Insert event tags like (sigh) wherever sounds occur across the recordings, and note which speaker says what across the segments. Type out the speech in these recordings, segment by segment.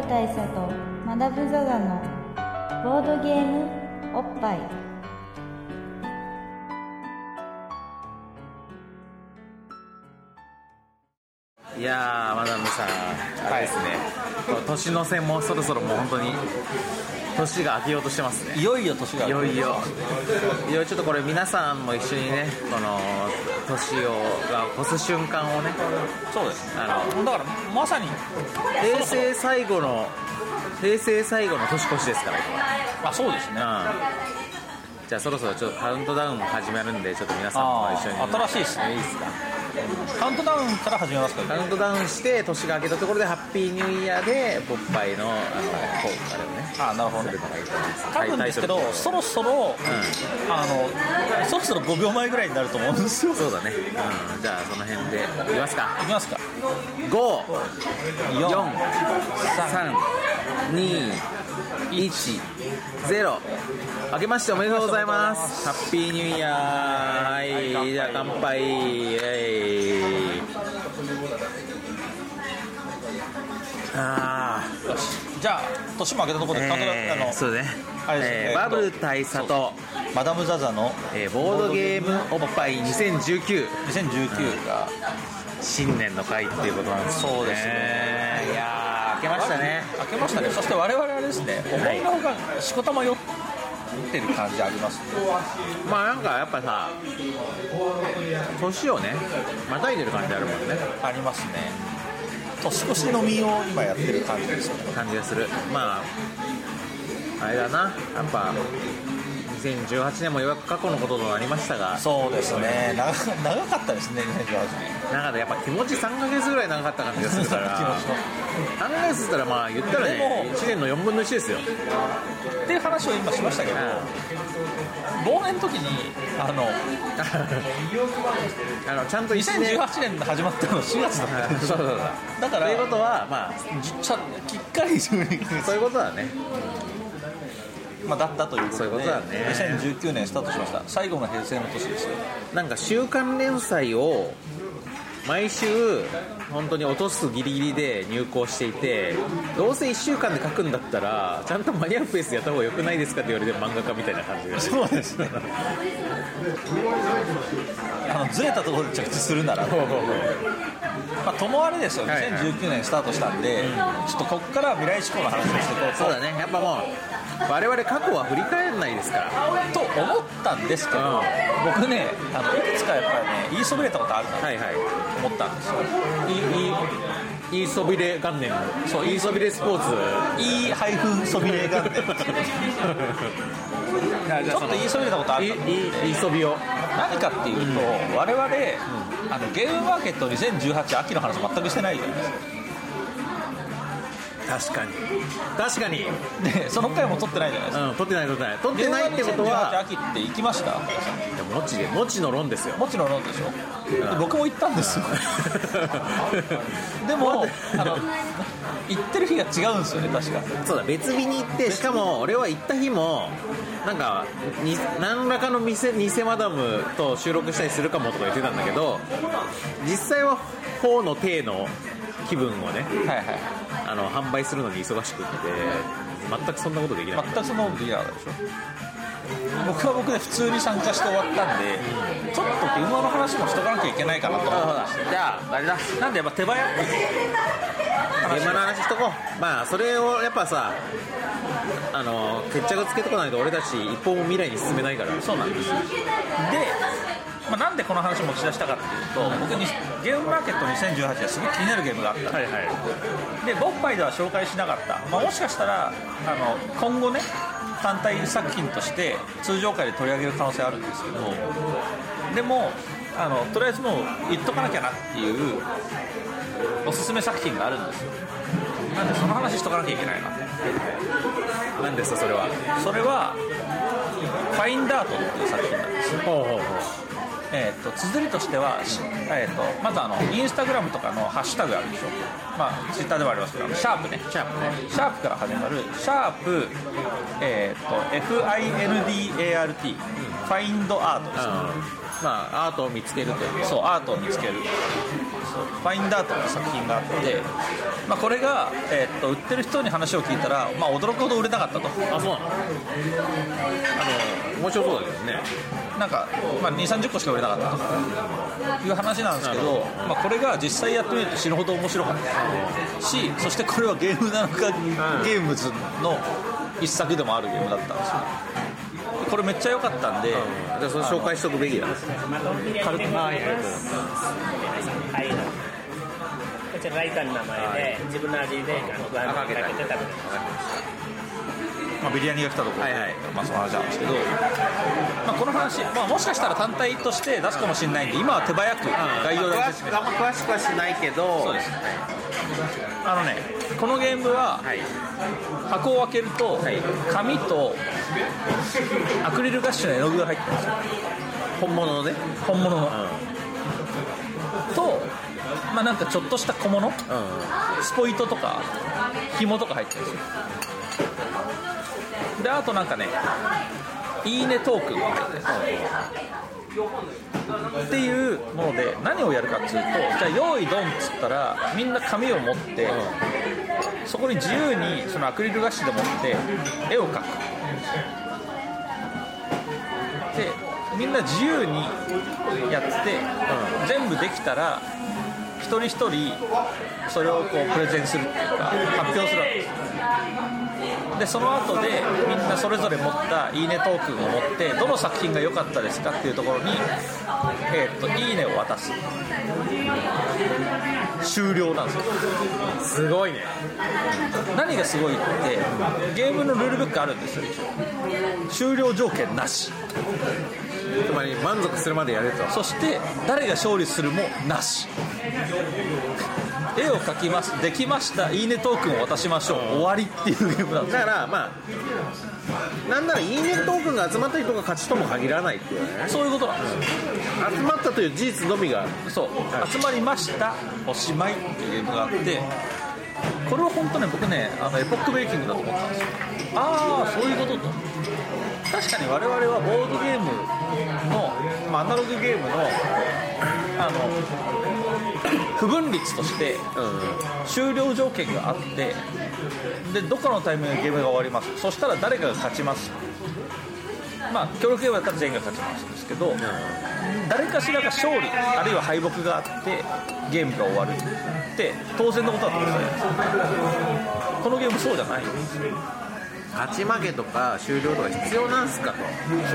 Speaker 1: ル大佐とマダム・ザ・ザのボードゲームおっぱい。
Speaker 2: いやーマダムさんあれですね、こう年の瀬もそろそろもう本当に年が明けようとしてますね。
Speaker 3: いよいよ年が
Speaker 2: いよ。いよいよちょっとこれ皆さんも一緒にねこの年をが越す瞬間をね。
Speaker 3: そうです
Speaker 2: あの
Speaker 3: だからまさに
Speaker 2: 平成最後の平成最後の年越しですから今
Speaker 3: あそうですね。
Speaker 2: うんじゃあそろそろちょっとカウントダウン始まるんでちょっと皆さんも一緒に
Speaker 3: 新しいですね
Speaker 2: いいですか？
Speaker 3: カウントダウンから始めますか
Speaker 2: カウントダウンして年が明けたところでハッピーニューイヤーでポッパイのあのこうあれをね。
Speaker 3: あなるほどね。多分ですけどそろそろ、あのそろそろ5秒前ぐらいになると思うんですよ。
Speaker 2: そうだね、うん、じゃあその辺で。いきますか。
Speaker 3: いきますか。
Speaker 2: 54321明けましておめでとうございます。ハッピーニューイヤーはい。じゃあ乾杯。はいあ
Speaker 3: よしじゃあ年も明けたところで、
Speaker 2: えー、
Speaker 3: あの
Speaker 2: そうね。
Speaker 3: あれですね。
Speaker 2: えーバブル大佐と、
Speaker 3: マダム・ザ・ザの
Speaker 2: えーボードゲームおっぱい2019
Speaker 3: 2019が
Speaker 2: 新年の会っていうことなんですね。
Speaker 3: そうですね。
Speaker 2: いやー明けましたね。
Speaker 3: 明けましたね。そして我々はですね思い。のほかしこたま寄ってる感じありますね。
Speaker 2: まあなんかやっぱさ年をねまたいでる感じあるもんね。
Speaker 3: ありますね。年越し飲みを今やってる感じですよね。
Speaker 2: 感じがする。まああれだな。やっぱ2018年もようやく過去のこととなりましたが
Speaker 3: そうですね。長長かったですね2018年。
Speaker 2: なんかやっぱ気持ち3ヶ月ぐらい長かった感じがするから (laughs)
Speaker 3: 気持ち
Speaker 2: 3ヶ月ったらまあ言ったらね1年の4分の1ですよ。
Speaker 3: っていう話を今しましたけど忘年の時にあの (laughs)
Speaker 2: あのちゃんと1年。
Speaker 3: 2018年始まったの4月だった。んです
Speaker 2: そうそうそう。
Speaker 3: だから
Speaker 2: ということはまあ
Speaker 3: じちゃきっかり12ヶ
Speaker 2: そういうことだね
Speaker 3: まあ、だったということで
Speaker 2: そういうことだね。
Speaker 3: 2019年スタートしました。最後の平成の年ですよ。
Speaker 2: なんか週刊連載を毎週本当に落とすギリギリで入稿していてどうせ1週間で書くんだったらちゃんと間に合うペースでやった方がよくないですかって言われてる漫画家みたいな感じで。
Speaker 3: そうですね。あのずれたところで着地するなら。まあ、ともあれですよ、
Speaker 2: はいはい。
Speaker 3: 2019年スタートしたんで、ちょっとここから未来志向の話をしていこうと。
Speaker 2: そうだね。やっぱもう我々過去は振り返らないですから。
Speaker 3: と思ったんですけど、
Speaker 2: うん。
Speaker 3: 僕ねあのいくつかやっぱりね言いそびれたことあるなと
Speaker 2: はいはい
Speaker 3: 思ったんですよ、
Speaker 2: いいいいそびれ元年そういいそびれスポーツ
Speaker 3: いい配布そびれ元年ちょっと言いそびれたことある
Speaker 2: いい
Speaker 3: なと思って
Speaker 2: いそびを
Speaker 3: 何かっていうと、我々、あのゲームマーケット2018秋の話全くしてないじゃないですか
Speaker 2: 確かに。確かに。
Speaker 3: でその回も取ってないじゃないですか。
Speaker 2: うん取ってない取ってない。取ってないってこと
Speaker 3: 2018
Speaker 2: は
Speaker 3: 秋って行きました？
Speaker 2: いやもちでもちの論ですよ。
Speaker 3: もちろんでしょ？で僕も行ったんですよ。(laughs) でもあの行ってる日が違うんですよね確か。
Speaker 2: そうだ別日に行ってしかも俺は行った日もなんかに何らかの店偽マダムと収録したりするかもとか言ってたんだけど実際は法の体の気分をね
Speaker 3: はいはい。
Speaker 2: あの販売するのに忙しくって全くそんなことできなかっ
Speaker 3: 全くそのできなかったでしょ。僕は僕で普通に参加して終わったんで、ちょっと現場の話もしとかなきゃいけないかなと思って
Speaker 2: じゃああれだ。
Speaker 3: なんでやっぱ手早く
Speaker 2: 現場の話。しとこう。まあそれをやっぱさあの決着つけとかないと俺たち一歩も未来に進めないから。
Speaker 3: そうなんですで、まあ、なんでこの話持ち出したかっていうと、僕にゲームマーケット2018ですごい気になるゲームがあった、
Speaker 2: はいはい。
Speaker 3: でボッパイでは紹介しなかった、まあ、もしかしたらあの今後ね単体作品として通常回で取り上げる可能性あるんですけどでもあのとりあえずもう言っとかなきゃなっていうおすすめ作品があるんですよ。なんでその話しとかなきゃいけないな
Speaker 2: 何ですかそれは。
Speaker 3: それは「ファインダート」っていう作品なんですよ。
Speaker 2: ほうほうほう
Speaker 3: えー、と綴りとしては、しえー、とまずあのインスタグラムとかのハッシュタグあるでしょ、まあ、ツイッターでもありますけどシャープね。シャープね。シャープから始まるシャープ、えー、と FINDART、ファインドアートですね、
Speaker 2: まあアートを見つけるという。
Speaker 3: そうアートを見つける。そうファインダートって作品があって、まあ、これが、えーっと売ってる人に話を聞いたら、まあ、驚くほど売れなかったと。
Speaker 2: あそうなの？あの面白そうだけどね。
Speaker 3: なんか、まあ、2 3 0個しか売れなかった。という話なんですけど、まあ、これが実際やってみると死ぬほど面白かったしそしてこれはゲームなのか、ゲームズの一作でもあるゲームだったんですよ。これめっちゃ良かったんで、
Speaker 2: じゃあそれ紹介しとくべきだ
Speaker 3: 軽く
Speaker 4: はいこちらライターの名前で自分の味であのご飯にかけて食べて
Speaker 3: まあ、ビリヤニが来たところで、
Speaker 2: はいはい。
Speaker 3: まあ、その話なんですけど、まあ、この話、まあ、もしかしたら単体として出すかもしれないんで今は手早く概要だけ
Speaker 2: 詳し
Speaker 3: 説
Speaker 2: あんま詳しくはしないけど
Speaker 3: そうです。あのねこのゲームは
Speaker 2: はい。
Speaker 3: 箱を開けると
Speaker 2: はい。
Speaker 3: 紙とアクリルガッシュの絵の具が入ってるんですよ。
Speaker 2: 本物のね。
Speaker 3: 本物の。
Speaker 2: うん。
Speaker 3: とまあなんかちょっとした小物？
Speaker 2: うん。
Speaker 3: スポイトとか紐とか入ってるんですよ。であとなんかねいいねトークンが入ってるっていうもので何をやるかっつうとじゃあ用意ドンっつったらみんな紙を持ってそこに自由にそのアクリルガッシュで持って絵を描く。でみんな自由にやって、全部できたら一人一人それをこうプレゼンするっていうか発表する。わけですでその後でみんなそれぞれ持った「いいね」トークンを持ってどの作品が良かったですかっていうところに「えーっといいね」を渡す。終了なんですよ。
Speaker 2: すごいね。
Speaker 3: 何がすごいってゲームのルールブックあるんですよ一応。終了条件なし
Speaker 2: つまり満足するまでやれと。
Speaker 3: そして誰が勝利するもなし。絵を描きますできましたいいねトークンを渡しましょう。終わりっていうゲームなんです。よ
Speaker 2: だからまあなんならいいねトークンが集まった人が勝ちとも限らないっていうね。
Speaker 3: そういうことなんです。よ
Speaker 2: 集まったという事実のみが。
Speaker 3: そう、集まりましたおしまいっていうゲームがあってこれは本当ね僕ねあのエポックメイキングだと思ったんですよ。ああそういうことと確かに我々はボードゲームの、まあ、アナログゲームのあの不分率として終了条件があってでどこかのタイミングでゲームが終わります？そしたら誰かが勝ちます。まあ協力ゲームだったら全員が勝ちますですけど、誰かしらが勝利あるいは敗北があってゲームが終わるって当然のことだと思うんですよ。このゲームそうじゃないんですよ
Speaker 2: 勝ち負けとか終了とか必要なんすかと。
Speaker 3: そ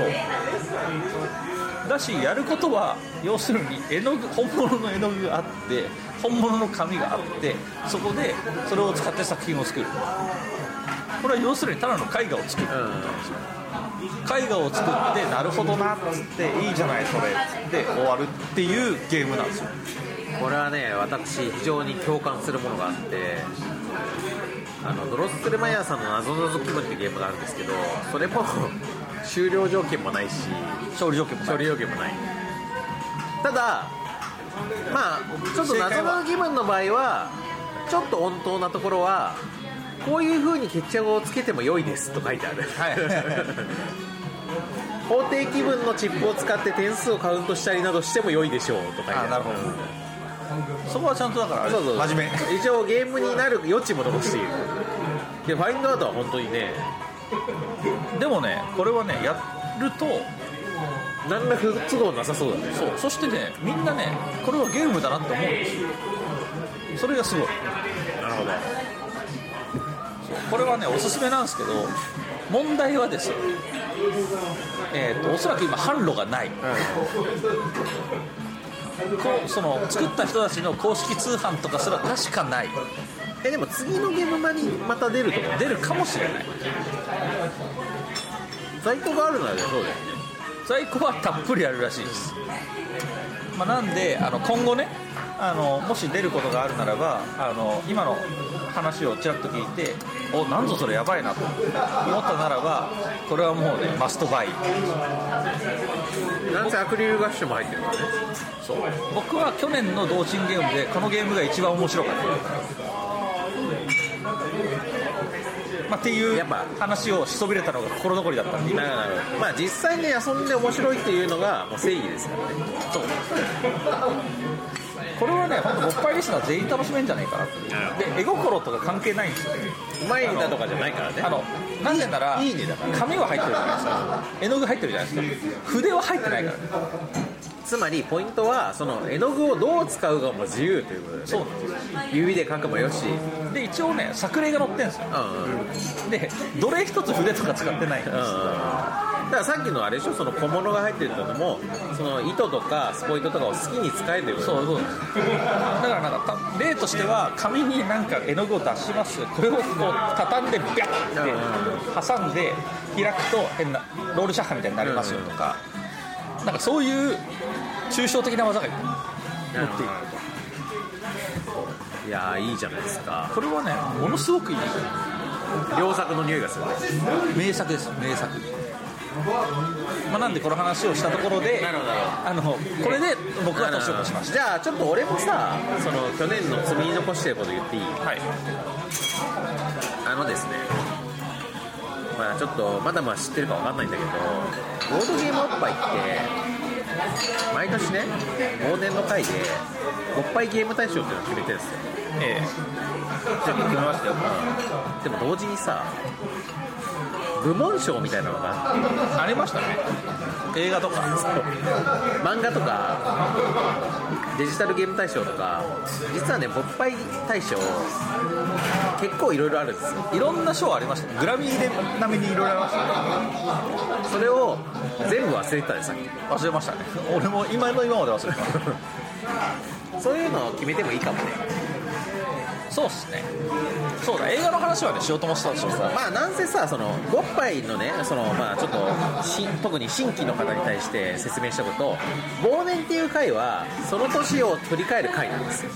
Speaker 3: う。だしやることは要するに絵の具本物の絵の具があって本物の紙があってそこでそれを使って作品を作る。これは要するにただの絵画を作る。絵画を作ってなるほどなっつっていいじゃないそれで終わるっていうゲームなんですよ。
Speaker 2: これはね私非常に共感するものがあってあのドロッセルマイヤーさんの謎謎気分っていうゲームがあるんですけどそれも (laughs) 終了条件もないし
Speaker 3: 勝利条件もない。
Speaker 2: 勝利条件もない。ただまあちょっと謎の気分の場合はちょっと温当なところはこういう風に決着をつけても良いですと書いてある、(laughs) 法定気分のチップを使って点数をカウントしたりなどしても良いでしょうと書いてある。
Speaker 3: あなるほどそこはちゃんとだから
Speaker 2: そうそう。
Speaker 3: 真面目。
Speaker 2: 一応ゲームになる余地も残している。でファインドアウトは本当にね
Speaker 3: でもねこれはねやると
Speaker 2: 何ら不都合なさそうだね。
Speaker 3: そうそしてねみんなねこれはゲームだなって思うんですよ。それがすごい。
Speaker 2: なるほど。
Speaker 3: これはねおすすめなんですけど問題はですよ。えー、とおそらく今販路がない、こうその作った人たちの公式通販とかすら確かない。
Speaker 2: えでも次のゲーム場にまた出るとか
Speaker 3: 出るかもしれない。
Speaker 2: 在庫があるならそうだよね。
Speaker 3: 在庫はたっぷりあるらしいです、まあ、なんであの今後ねあのもし出ることがあるならばあの今の話をちらっと聞いておなんぞそれやばいなと。思ったならばこれはもうねマストバイ。
Speaker 2: なんせアクリルガッシュも入ってるからね。
Speaker 3: そう。僕は去年の同人ゲームでこのゲームが一番面白かった、まあ、っていう
Speaker 2: やっぱ
Speaker 3: 話をしそびれたのが心残りだったんで。
Speaker 2: まあ実際に遊んで面白いっていうのがもう正義ですからね。
Speaker 3: そうこれはね本当もっぱいリスナー全員楽しめんじゃないかなってで絵心とか関係ないんですよ
Speaker 2: うまいネタとかじゃないからね
Speaker 3: あのなぜなら
Speaker 2: いいねだから。
Speaker 3: 紙は入ってるじゃないですか。絵の具入ってるじゃないですか。筆は入ってないからね
Speaker 2: つまりポイントはその絵の具をどう使うかも自由ということで、ね、
Speaker 3: そうなん
Speaker 2: 指で描くもよし。
Speaker 3: で一応ね作例が載ってるんですよ。
Speaker 2: うんうん。
Speaker 3: でどれ一つ筆とか使ってないんです。
Speaker 2: うんだからさっきのあれでしょ？その小物が入ってるのもその糸とかスポイトとかを好きに使えということ
Speaker 3: そうそうだからなんかた例としては紙になんか絵の具を出します。これをこう畳んでビャッて挟んで開くと変なロールシャッハみたいになりますよとかなんかそういう抽象的な技が載っている。
Speaker 2: いやーいいじゃないですか。
Speaker 3: これはねものすごくいい。
Speaker 2: 良作の匂いがする。
Speaker 3: 名作です。名作。まあ、なんでこの話をしたところであのこれで僕は年を越しました。
Speaker 2: じゃあちょっと俺もさその去年の積み残してること言っていい？
Speaker 3: はい。
Speaker 2: あのですねまあちょっとまだまだ知ってるかわかんないんだけどボードゲームおっぱいって毎年ね往年の回でおっぱいゲーム大賞っていうのを決めてるんですよ。
Speaker 3: ええ。じゃあ決めましたよ。
Speaker 2: でも同時にさ部門賞みたいなのがあ
Speaker 3: りましたね。映画とか。
Speaker 2: 漫画とかデジタルゲーム大賞とか実はね勃発大賞結構いろいろあるんですよ。
Speaker 3: いろんな賞ありましたね。グラミーで並みにいろいろありましたね。
Speaker 2: それを全部忘れてたねさっ
Speaker 3: 忘れましたね。俺も今の今まで忘れてた。
Speaker 2: き (laughs) そういうのを決めてもいいかもね
Speaker 3: そうっすね。そうだ映画の話はねしようと思ってたんですよ。
Speaker 2: まあなんせさそのボッパイのねそのまあちょっとし特に新規の方に対して説明したこと忘年っていう回はその年を振り返る回なんですよ。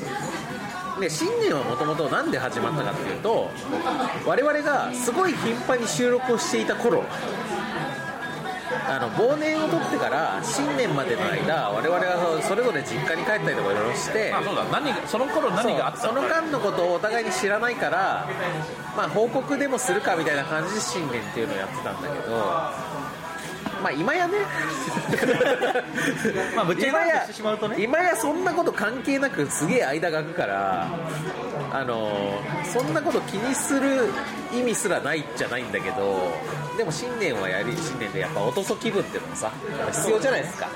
Speaker 2: で新年はもともと何で始まったかっていうと我々がすごい頻繁に収録をしていた頃あの忘年を取ってから新年までの間我々はそれぞれ実家に帰ったりとかいろいろして
Speaker 3: あそうだ。何がその頃何があった
Speaker 2: その間のことをお互いに知らないから、まあ、報告でもするかみたいな感じで新年っていうのをやってたんだけどまあ今やね。(laughs)
Speaker 3: まあぶっちゃけ
Speaker 2: 今や
Speaker 3: してしまうとね。
Speaker 2: 今やそんなこと関係なくすげえ間が空くからあのそんなこと気にする意味すらないじゃないんだけどでも新年はやり新年でやっぱおとそ気分っていうのもさ必要じゃないですか。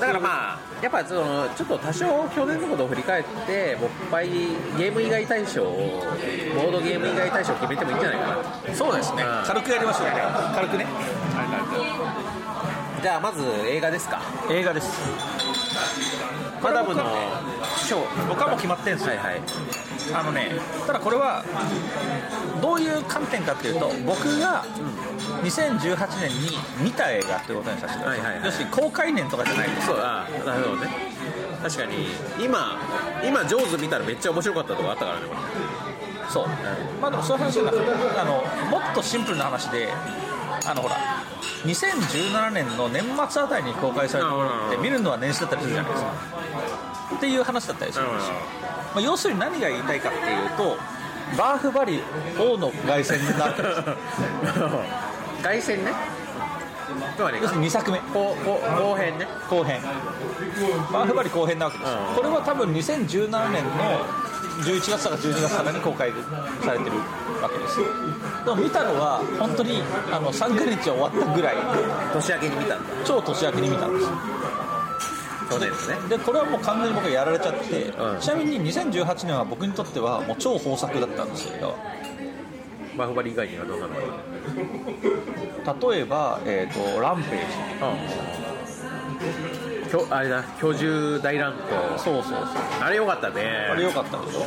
Speaker 2: だからまあやっぱそのちょっと多少去年のことを振り返って勃発ゲーム以外大賞をボードゲーム以外大賞を決めてもいいんじゃないかなと。
Speaker 3: そうですね。
Speaker 2: うん。
Speaker 3: 軽くやりましょう。ね軽くね。
Speaker 2: じゃあまず映画ですか。
Speaker 3: 映画です
Speaker 2: マダムの
Speaker 3: 僕はもう決まってるんですよ、
Speaker 2: はいはい
Speaker 3: あのねただこれはどういう観点かっていうと僕が2018年に見た映画ってことにさせてください,、
Speaker 2: はいはいはい
Speaker 3: 要するに公開年とかじゃないです
Speaker 2: そうあなるほどね確かに今今ジョーズ見たらめっちゃ面白かったとかあったからねこ
Speaker 3: そう、まあでもそういう話じゃなくてあのもっとシンプルな話であのほら2017年の年末あたりに公開されたものって見るのは年始だったりするじゃないですか。っていう話だったりするんですよ、まあ、要するに何が言いたいかっていうとバーフバリ王の凱旋 (laughs) なわけです
Speaker 2: れ凱旋ね。つまり
Speaker 3: 要するに2作目。
Speaker 2: 後後後編ね。
Speaker 3: 後編。バーフバリ後編なわけです。これは多分2017年の11月とか12月からに公開されてるわけです。でも見たのは本当にあの三が日終わったぐらい。
Speaker 2: 年明けに見たんだ。
Speaker 3: 超年明けに見たんです。よ
Speaker 2: 去年のね。
Speaker 3: でこれはもう完全に僕はやられちゃって、
Speaker 2: うん。
Speaker 3: ちなみに2018年は僕にとってはもう超豊作だったんですよ
Speaker 2: バフバリ以外にはどんなのが？
Speaker 3: 例えば、えーと「ランページ。
Speaker 2: うんきょあれだ居住大乱」闘。
Speaker 3: そうそうそう。
Speaker 2: あれよかったね。
Speaker 3: あれ良かったでしょ？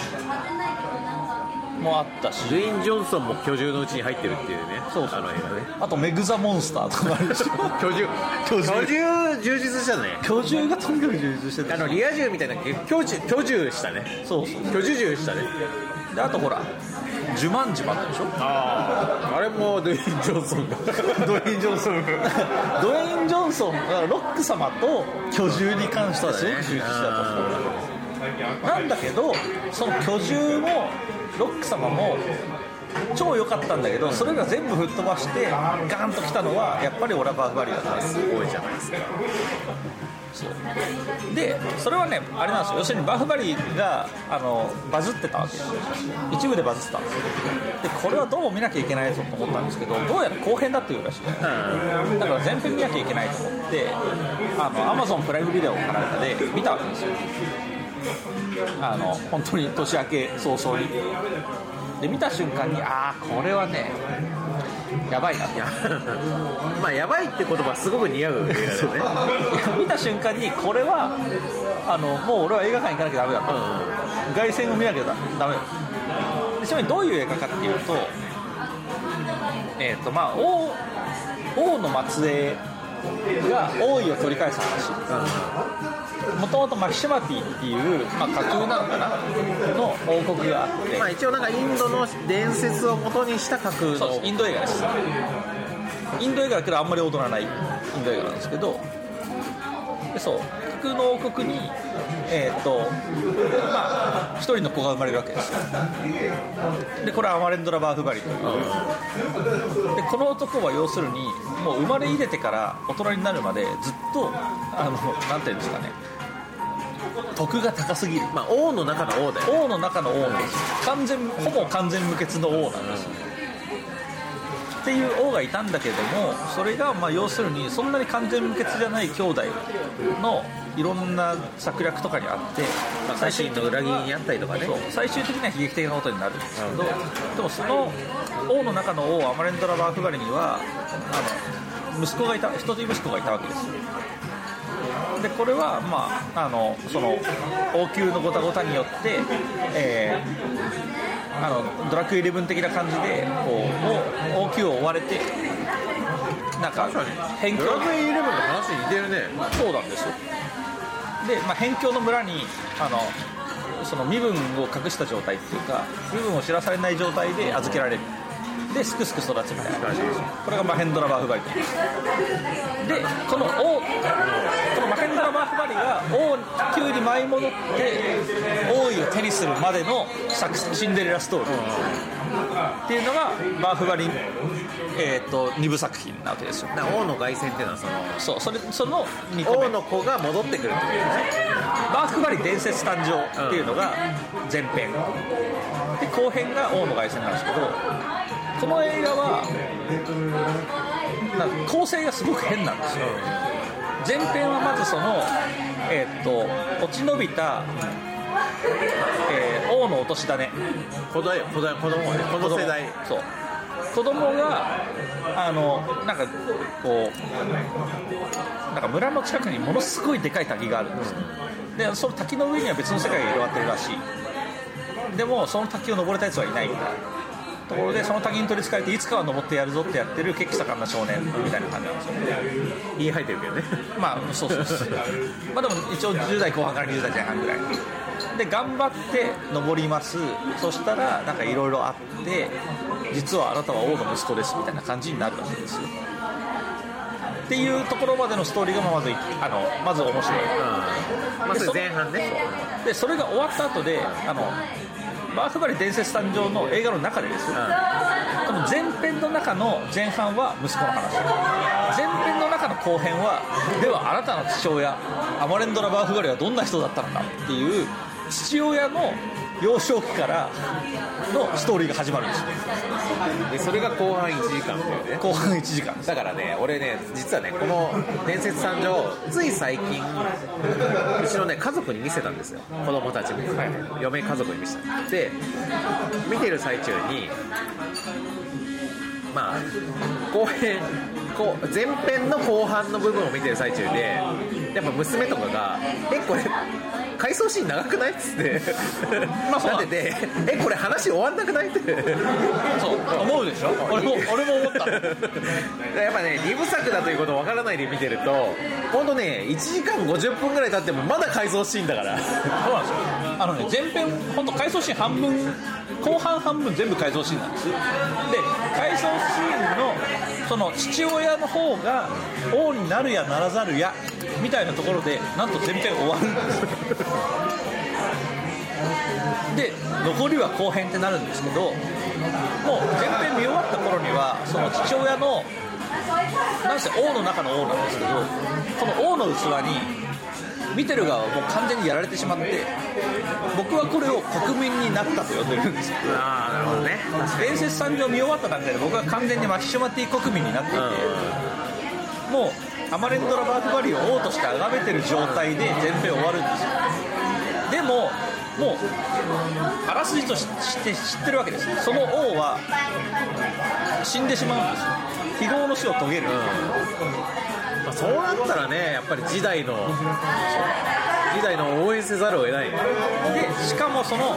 Speaker 3: もあったし。
Speaker 2: ドゥイン・ジョンソンも居住のうちに入ってるっていうね
Speaker 3: そうそう。
Speaker 2: あの映画ね。
Speaker 3: あとメグ・ザ・モンスターとかもあるでしょ。(laughs)
Speaker 2: 居住
Speaker 3: 居住？
Speaker 2: 充実したね。
Speaker 3: 居住がとにかく充実してた。
Speaker 2: あのリア充みたいな居住居住したね。
Speaker 3: そうそう。
Speaker 2: 居住住したね。
Speaker 3: であとほらジュマンジもあったでしょ？
Speaker 2: あああれもドゥエイン・ジョンソンが。(laughs) ドゥエイン・ジョンソン。(laughs)
Speaker 3: ドウェイン・ジョンソンがロック様と居住に関してはすごく充実したと思う。なんだけどその居住もロック様も超良かったんだけどそれが全部吹っ飛ばしてガーンときたのはやっぱりオラバーフバリだったんです
Speaker 2: すごいじゃないですか
Speaker 3: そうでそれはねあれなんですよ。要するにバフバリーがあのバズってたわけ。です一部でバズってたんですよ。でこれはどうも見なきゃいけないぞと思ったんですけどどうやら後編だっていうらしいだから全編見なきゃいけないと思ってあの Amazon プライムビデオかなんかで見たわけですよ。あの本当に年明け早々に。で見た瞬間にああこれはねやばいな。と (laughs)
Speaker 2: まあやばいって言葉すごく似合う映画だよね
Speaker 3: 見た瞬間にこれはあのもう俺は映画館行かなきゃダメだと、凱旋を見なきゃダメだでちなみにどういう映画かっていうとえっ、とまあ王王の末裔が王位を取り返す話。もともとマキシマティっていう、まあ、架空なのかなの王国があって。
Speaker 2: まあ一応なんかインドの伝説を元にした架空の。
Speaker 3: そうインド映画ですインド映画だけどあんまり踊らないインド映画なんですけど。でそう架空の王国にえーっとまあ一人の子が生まれるわけです。よでこれはアマレンドラ・バーフバリという。でこの男は要するにもう生まれ入れてから大人になるまでずっとあのなんていうんですかね。徳が高すぎる。
Speaker 2: まあ王の中の王だよ
Speaker 3: 王の中の王なんです。よ完全ほぼ完全無欠の王なんです。よっていう王がいたんだけどもそれがまあ要するにそんなに完全無欠じゃない兄弟のいろんな策略とかにあって、
Speaker 2: まあ、最新の裏切りにあったりとかね
Speaker 3: 最終的には悲劇的なことになるんですけど、でもその王の中の王アマレンドラ・バーフバリにはあの息子がいた一人息子がいたわけですよ。でこれは、まあ、あのその王宮のごたごたによって、えーあのドラクエイレブン的な感じでこう王王宮を追われてなんか辺境
Speaker 2: ドラクエイレブンの話に似てるね。
Speaker 3: そうなんですよで、まあ、辺境の村にあのその身分を隠した状態っていうか身分を知らされない状態で預けられる。ですくすく育つみたいな。感じですこれがマヘンドラ・バーフバリ。でこの王このマヘンドラ・バーフバリが王宮に舞い戻って王位を手にするまでのシンデレラストーリー。っていうのがバーフバリ、えー、と2部作品なわけですよ。
Speaker 2: な王の凱旋っていうのはその
Speaker 3: そうそれその2個目。
Speaker 2: 王の子が戻ってくるってことね。
Speaker 3: バーフバリ伝説誕生っていうのが前編。で後編が王の凱旋なんですけどこの映画はなんか構成がすごく変なんですよ。前編はまずそのえーっと落ち延びた、えー王のお年だね。
Speaker 2: 子供子供子供はねこの世代。
Speaker 3: そう。子供があのなんかこうなんか村の近くにものすごいでかい滝があるんです。よでその滝の上には別の世界が広がってるらしい。でもその滝を登れたやつはいないみたいなところでその滝に取りつかれていつかは登ってやるぞってやってる血気盛んな少年みたいな感じなんですよ。
Speaker 2: 言い入ってるけどね。
Speaker 3: まあそうそうそう。まあでも一応10代後半から20代前半ぐらいで頑張って登ります。そしたらなんかいろいろあって実はあなたは王の息子ですみたいな感じになるわけですよ。っていうところまでのストーリーがまずあのまず面白い。
Speaker 2: まあそれ前半ね。
Speaker 3: でそれが終わった後であのバーフバリ伝説誕生の映画の中でですよ。この前編の中の前半は息子の話。前編の中の後編はではあなたの父親アマレンドラ・バーフバリはどんな人だったのかっていう父親の幼少期からのストーリーが始まるんですよ。
Speaker 2: でそれが後半1時間っていうね。
Speaker 3: 後半1時間
Speaker 2: だからね俺ね実はねこの伝説誕生つい最近うちのね家族に見せたんですよ。子供たちに、嫁家族に見せた。で見てる最中にまあ後編こう前編の後半の部分を見てる最中でやっぱ娘とかが「えこれ回想シーン長くない?」っつって。(laughs)
Speaker 3: まあそう
Speaker 2: なってて「えこれ話終わんなくない?」って。
Speaker 3: そう。思うでしょ？俺も俺も思った。(laughs)
Speaker 2: やっぱね2部作だということを分からないで見てると本当ね1時間50分ぐらい経ってもまだ回想シーンだから。
Speaker 3: そうなんですよ。あのね前編本当回想シーン半分後半半分全部回想シーンなんです。で回想シーンのその父親の方が王になるやならざるやみたいなところでなんと前編終わる。んですで残りは後編ってなるんですけどもう前編見終わった頃にはその父親のなんせ王の中の王なんですけどこの王の器に見てる側はもう完全にやられてしまって僕はこれを国民になったと呼んでるんですよ。
Speaker 2: ああなるほどね。
Speaker 3: 伝説産業見終わった段階で僕は完全にマヒシュマティ国民になっていて、もうアマレンドラバークバリーを王として崇めてる状態で前編終わるんですよ。でももうあらすじとして知ってるわけです。その王は死んでしまうんですよ。非業の死を遂げる、
Speaker 2: まあ、そうなったらねやっぱり時代の時代の応援せざるを得ない
Speaker 3: でしかもその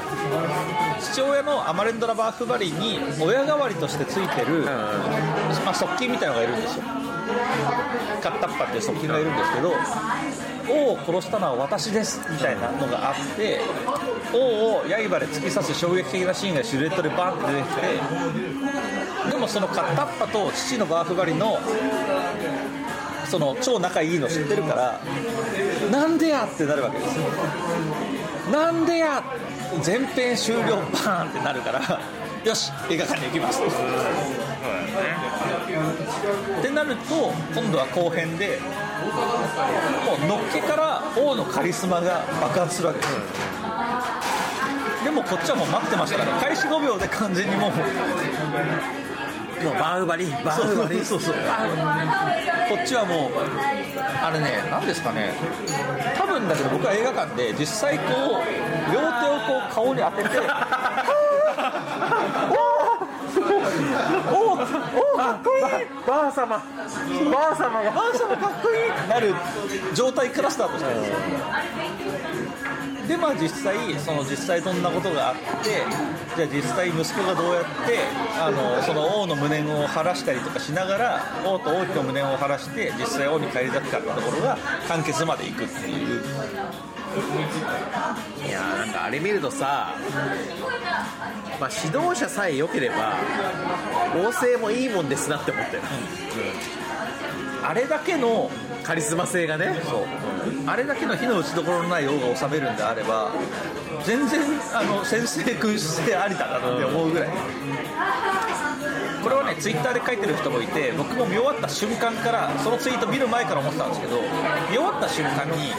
Speaker 3: 父親のアマレンドラ・バーフバリーに親代わりとしてついてる、まあ、側近みたいなのがいるんですよ。カッタッパっていう側近がいるんですけど王を殺したのは私ですみたいなのがあって王を刃で突き刺す衝撃的なシーンがシルエットでバンって出てきてでもそのカッタッパと父のバーフバリのその超仲いいの知ってるからなんでやってなるわけですよ。なんでや全編終了バーンってなるからよし映画館に行きますってなると今度は後編でもうのっけから王のカリスマが爆発するわけ。ですでもこっちはもう待ってましたから開始5秒で完全にもう
Speaker 2: もうバーフバリバーフバリ。
Speaker 3: そうそうこっちはもうあれね何ですかね。多分だけど僕は映画館で実際こう両手をこう顔に当てておおおかっこいい
Speaker 2: バー様バー様が
Speaker 3: バー様かっこいいってなる状態からスタートしたんですよでまあ実際その実際どんなことがあってじゃあ実際息子がどうやってあのその王の無念を晴らしたりとかしながら王と王妃の無念を晴らして実際王に返り咲くかってところが完結までいくっていう。
Speaker 2: いやーなんかあれ見るとさ、まあ、指導者さえ良ければ王政もいいもんですなって思ったよ、
Speaker 3: あれだけの
Speaker 2: カリスマ性がね
Speaker 3: そう。あれだけの火の打ちどころのない王が治めるんであれば全然あの先制君主制ありだなって思うぐらい。これはねツイッターで書いてる人もいて僕も見終わった瞬間からそのツイート見る前から思ってたんですけど見終わった瞬間に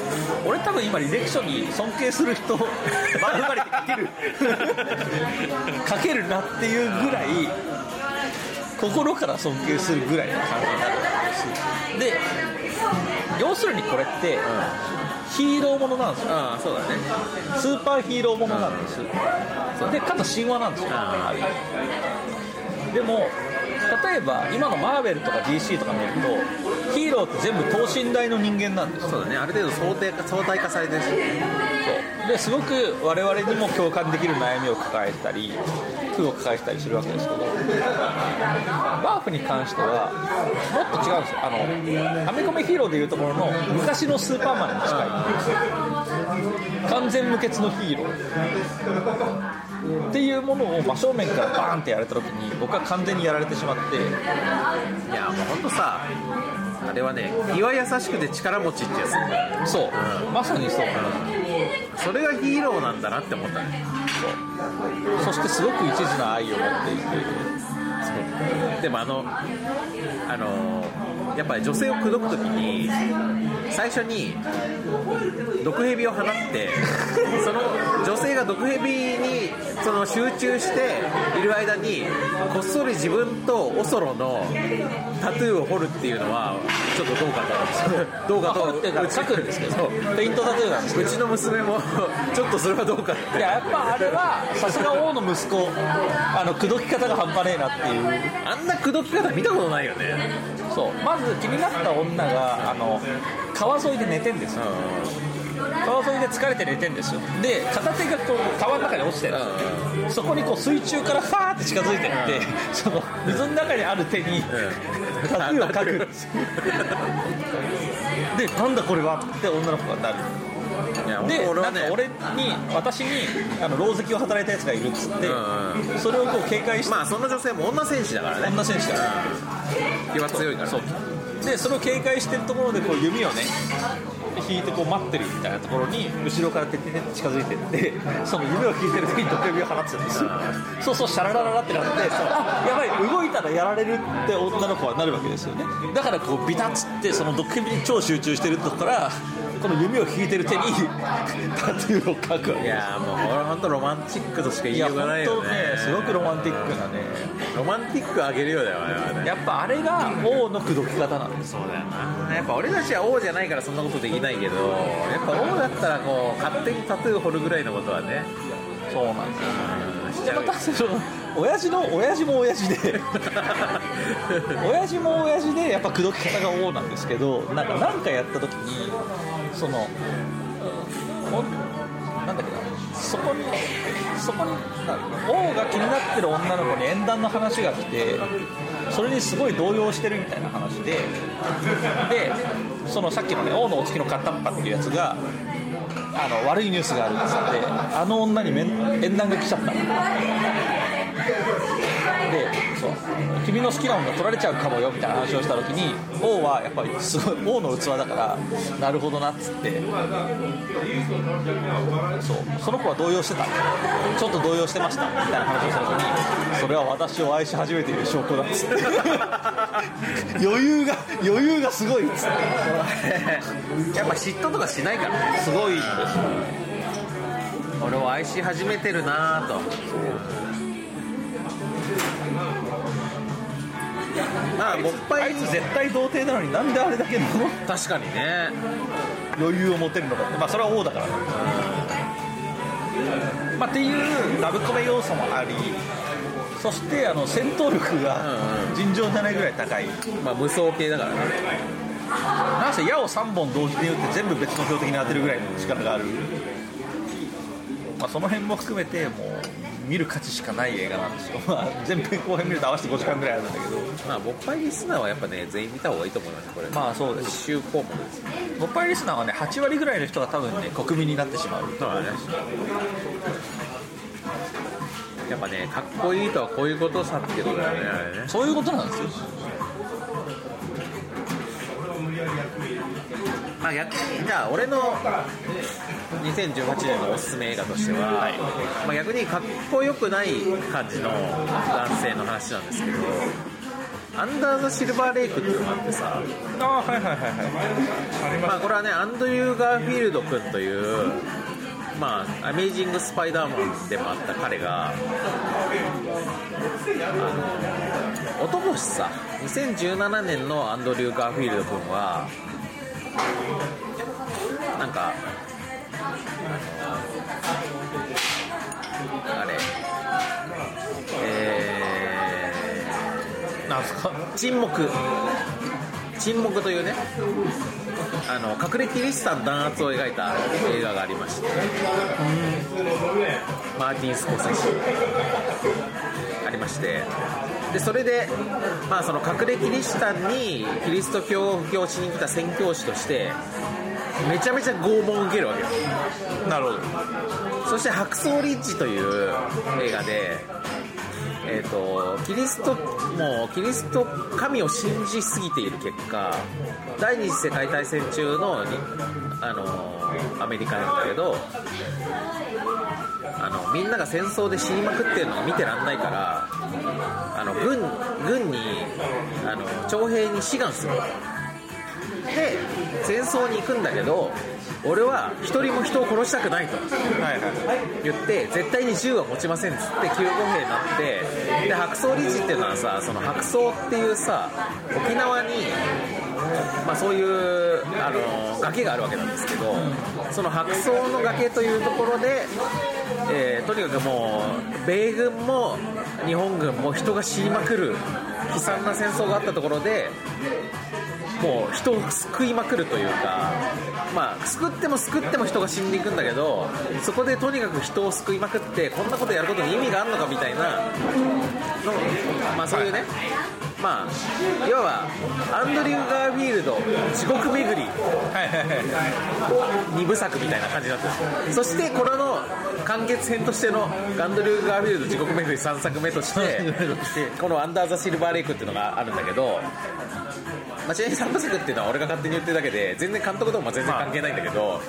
Speaker 3: 俺多分今履歴書に尊敬する人バリバリって書ける (laughs) 書けるなっていうぐらい心から尊敬するぐらいの感じになるんで要するにこれって、ヒーローものなんですよ。
Speaker 2: ああそうだね。
Speaker 3: スーパーヒーローものなんですでかつ神話なんですよ。ある意味でも例えば今のマーベルとか DC とか見るとヒーローって全部等身大の人間なんですよ。
Speaker 2: そうだね。ある程度相対化相対化されてるしね。
Speaker 3: そう。ですごく我々にも共感できる悩みを抱えたり負を抱えてたりするわけですけどバーフに関してはもっと違うんですよ。あのアメコミヒーローでいうところの昔のスーパーマンに近い。完全無欠のヒーロー。っていうものを真正面からバーンってやられた時に僕は完全にやられてしまって。
Speaker 2: いやもうほんとさあれはね気は優しくて力持ちってやつ。
Speaker 3: そう、まさにそう、
Speaker 2: それがヒーローなんだなって思ったね
Speaker 3: そしてすごく一途な愛を持っていて。
Speaker 2: でもあのあのやっぱり女性を口説く時に最初に毒蛇を放ってその女性が毒蛇にその集中している間にこっそり自分とオソロのタトゥーを彫るっていうのはちょっとどうかとどうかと
Speaker 3: ってか書くんですけどペイントタトゥーなんです
Speaker 2: うちの娘も (laughs) ちょっとそれはどうかって。
Speaker 3: いややっぱあれはさすが王の息子。あの口説き方が半端ねえなっていう。
Speaker 2: あんな口説き方見たことないよね
Speaker 3: そう。まず気になった女があの川沿いで寝てんですよ。川沿いで疲れて寝てんですよ。で片手がこう川の中に落ちてる。んですよそこにこう水中からファーって近づいてってその水の中にある手にタトゥーを描くんですよ。で (laughs) なんだこれは。って女の子がなるでなんか俺に私にあの牢籍を働いたやつがいるっつって、
Speaker 2: うん
Speaker 3: それをこう警戒して、
Speaker 2: まあその女性も女戦士だからね。
Speaker 3: 女選手が
Speaker 2: 気は強いから。
Speaker 3: そう。でそれを警戒してるところでこう弓をね引いてこう待ってるみたいなところに後ろからてってって近づいてってその弓を引いてる時に毒弓を放つんですよ。そうそうシャララララってなってそう。あやばい動いたらやられるって女の子はなるわけですよね。だからこうビタッつってその毒弓に超集中してるとこからこの弓を引いてる手にタトゥーを描くわけ
Speaker 2: いやもう俺本当ロマンチックとしか言いようがないよね。
Speaker 3: ねすごくロマンティックなね。
Speaker 2: ロマンティックあげるようだよね。
Speaker 3: やっぱあれが王の口説き方なんですよ
Speaker 2: そうだよな。やっぱ俺たちは王じゃないからそんなことできないけどやっぱ王だったらこう勝手にタトゥー彫るぐらいのことはね。
Speaker 3: そうなんです
Speaker 2: しちゃう
Speaker 3: でまたその親父の親父も親父で。親父も親父でやっぱ口説き方が王なんですけどなんか何かやった時にそのおなんだっけな。そこにそこに王が気になってる女の子に縁談の話が来てそれにすごい動揺してるみたいな話で。でそのさっきのね王のお月の片っ端っていうやつがあの悪いニュースがあるっつってあの女に面縁談が来ちゃったの。そう。君の好きな女取られちゃうかもよみたいな話をした時に王はやっぱりすごい王の器だからなるほどなっつって。そう。その子は動揺してた。ちょっと動揺してました。みたいな話をした時にそれは私を愛し始めている証拠だっつって。(laughs) 余裕が余裕がすごいっつって。
Speaker 2: やっぱ嫉妬とかしないからね。
Speaker 3: すごいんです
Speaker 2: 俺を愛し始めてるなぁとまあもっぱい。
Speaker 3: あいつ絶対童貞なのになんであれだけの
Speaker 2: 確かにね。
Speaker 3: 余裕を持てるのかって。まあそれは王だから。ね、まあ、っていうラブコメ要素もあり。そしてあの戦闘力が
Speaker 2: うん
Speaker 3: 尋常じゃないぐらい高い、
Speaker 2: まあ無双系だからね。
Speaker 3: なんせ矢を3本同時に打って全部別の標的に当てるぐらいの力がある、まあ、その辺も含めてもう見る価値しかない映画なんですよ、(laughs) まあ、前編後編見ると合わせて5時間ぐらいあるんだけど。
Speaker 2: まあ勃発リスナーはやっぱね全員見た方がいいと思いますこれ。
Speaker 3: まあそうで
Speaker 2: 一
Speaker 3: す
Speaker 2: 周項目です。ね
Speaker 3: ボッパイリスナーはね8割ぐらいの人が多分ね国民になってしまう。
Speaker 2: そうだね。やっぱねかっこいいとはこういうことさってことだよねあれね。
Speaker 3: そういうことなんですよ
Speaker 2: まあ逆にじゃあ俺の2018年のおすすめ映画としては、まあ、逆にかっこよくない感じの男性の話なんですけど「アンダー・ザ・シルバー・レイク」っていうのがあってさ、
Speaker 3: ああはいはいはいはい。
Speaker 2: まあ、これはねアンドリュー・ガーフィールド君というまあ、アメイジング・スパイダーマンでもあった彼があの一昨年さ2017年のアンドリュー・ガーフィールド君はなんかあれ。え
Speaker 3: なんすか？
Speaker 2: ー沈黙。沈黙というねあの隠れキリシタン弾圧を描いた映画がありましてマーティン・スコセッシありまして。でそれで、まあ、その隠れキリシタンにキリスト教を布教しに来た宣教師としてめちゃめちゃ拷問を受けるわけよ。
Speaker 3: なるほど。
Speaker 2: そして「白装リッチ」という映画で、えー、とキリストもうキリスト神を信じすぎている結果第二次世界大戦中のにあのアメリカなんだけどあのみんなが戦争で死にまくってるのが見てらんないからあの軍軍にあの徴兵に志願する。で戦争に行くんだけど俺は一人も人を殺したくないと言って絶対に銃は持ちませんっつって救護兵になってで白装理事っていうのはさその白装っていうさ沖縄に、まあ、そういうあの崖があるわけなんですけどその白装の崖というところで、えーとにかくもう米軍も日本軍も人が死にまくる悲惨な戦争があったところでもう人を救いまくるというかまあ救っても救っても人が死んでいくんだけどそこでとにかく人を救いまくってこんなことやることに意味があるのかみたいなのまあそういうね、まあいわばアンドリュー・ガーフィールド地獄巡り。
Speaker 3: はいはいはい
Speaker 2: 2部作みたいな感じになってるそしてこれの完結編としてのアンドリュー・ガーフィールド地獄巡り3作目としてこの「アンダー・ザ・シルバー・レイク」っていうのがあるんだけど、まあ、ちなみに3部作っていうのは俺が勝手に言ってるだけで全然監督とも全然関係ないんだけど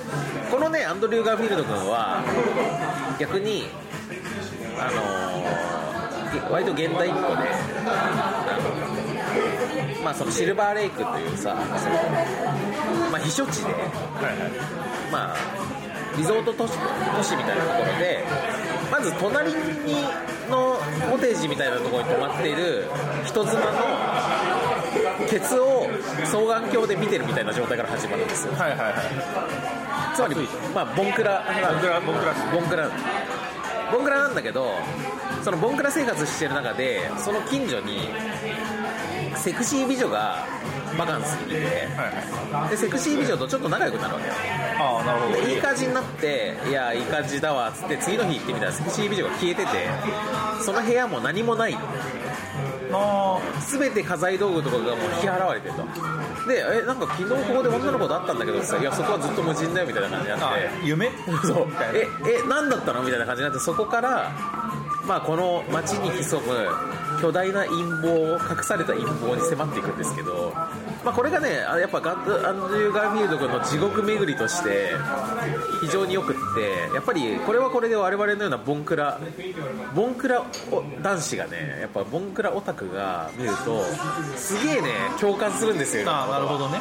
Speaker 2: このねアンドリュー・ガーフィールド君は逆にあのー割と現代っ子で。まあそのシルバーレイクというさそのまあ避暑地で、まあリゾート都市都市みたいなところでまず隣にのコテージみたいなところに泊まっている人妻のケツを双眼鏡で見てるみたいな状態から始まるんですよ。
Speaker 3: はいはいはい。
Speaker 2: つまりまあボンクラ。
Speaker 3: ボンクラボンクラ。
Speaker 2: ボンクラ。ボンクラなんだけどそのボンクラ生活してる中でその近所にセクシー美女がバカンスにいて
Speaker 3: はい。
Speaker 2: でセクシー美女とちょっと仲良くなるわけ。よ
Speaker 3: ああなるほど。
Speaker 2: でいい感じになっていやいい感じだわっつって次の日行ってみたらセクシー美女が消えててその部屋も何もない。
Speaker 3: あ
Speaker 2: 全て家財道具とかがもう引き払われてると。でえなんか昨日ここで女の子と会ったんだけどさいやそこはずっと無人だよみたいな感じにな
Speaker 3: あ
Speaker 2: って。
Speaker 3: 夢？
Speaker 2: そう。ええ何だったのみたいな感じになってそこからまあこの街に潜む巨大な陰謀を隠された陰謀に迫っていくんですけど、まあ、これがねあやっぱガンアンドリュー・ガーフィールド君の地獄巡りとして非常によくってやっぱりこれはこれで我々のようなボンクラボンクラ男子がねやっぱボンクラオタクが見るとすげえね共感するんですよ。
Speaker 3: ああなるほどね。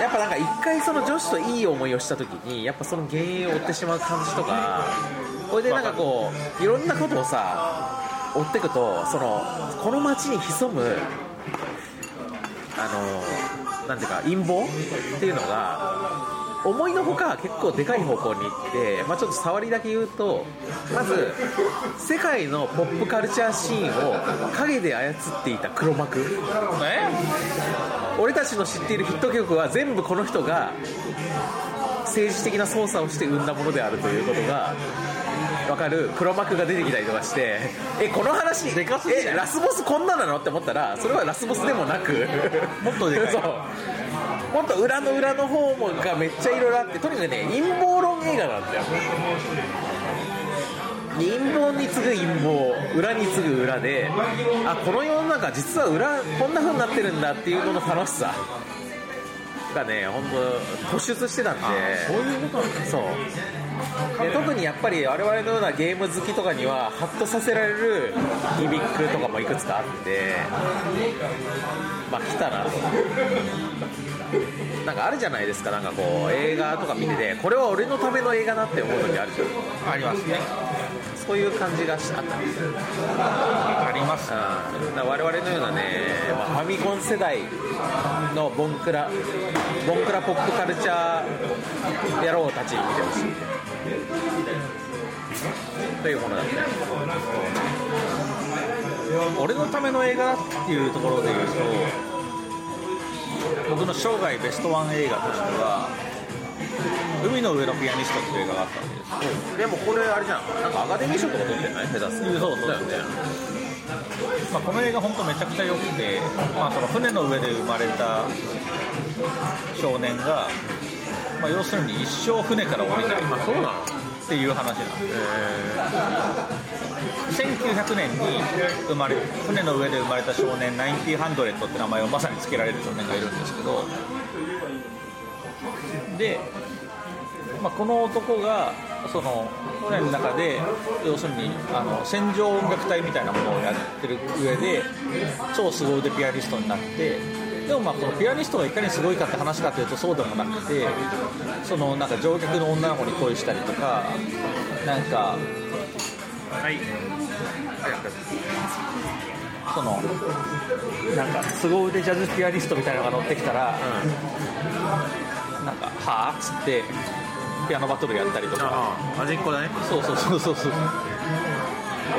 Speaker 2: やっぱなんか一回その女子といい思いをした時にやっぱその原因を追ってしまう感じとかこれでなんかこういろんなことをさ追っていくとそのこの街に潜むあのなんていうか陰謀っていうのが思いのほか結構でかい方向に行って、まあ、ちょっと触りだけ言うとまず世界のポップカルチャーシーンを影で操っていた黒幕。
Speaker 3: え？
Speaker 2: 俺たちの知っているヒット曲は全部この人が政治的な操作をして生んだものであるということが分かる黒幕が出てきたりとかしてえこの話えラスボスこんななの？って思ったらそれはラスボスでもなく。
Speaker 3: もっとでかい。
Speaker 2: そう。もっと裏の裏の方もがめっちゃいろいろあってとにかくね陰謀論映画なんだよ。陰謀に次ぐ陰謀裏に次ぐ裏であこの世の中実は裏こんな風になってるんだっていうのの楽しさ。がね本当突出してたんで。そういうことなんそう。で特にやっぱり我々のようなゲーム好きとかにはハッとさせられるギミックとかもいくつかあってまあ来たなとなんかあるじゃないですかなんかこう映画とか見ててこれは俺のための映画だって思う時あるじゃん。
Speaker 3: ありますね。
Speaker 2: そういう感じがしあったんですよ
Speaker 3: あります
Speaker 2: うん。我々のようなね、まあ、ファミコン世代のボンクラボンクラポップカルチャー野郎たちに見てほしいというものだった
Speaker 3: 俺のための映画っていうところで言うと僕の生涯ベストワン映画としては「海の上のピアニスト」っていう映画があったわけです。
Speaker 2: でもこれあれじゃん。なんかアカデミー賞とか取ってない下手する
Speaker 3: そうそう
Speaker 2: だよね
Speaker 3: まあ、この映画本当めちゃくちゃ良くて、まあ、その船の上で生まれた少年が、まあ、要するに一生船から降りないっていう話なんで。1900年に生まれ船の上で生まれた少年ナインティーハンドレットって名前をまさに付けられる少年がいるんですけど。で、まあ、この男がその船の中で要するにあの戦場音楽隊みたいなものをやってる上で超凄腕ピアニストになってでもまあこのピアニストがいかにすごいかって話かというとそうでもなくてそのなんか乗客の女の子に恋したりとかなんか
Speaker 2: はい。
Speaker 3: そのなんか凄腕ジャズピアニストみたいなのが乗ってきたら、なんか「はあ?」っつってピアノバトルやったりとか。
Speaker 2: ああ端っこだね。
Speaker 3: そうそうそうそうそう。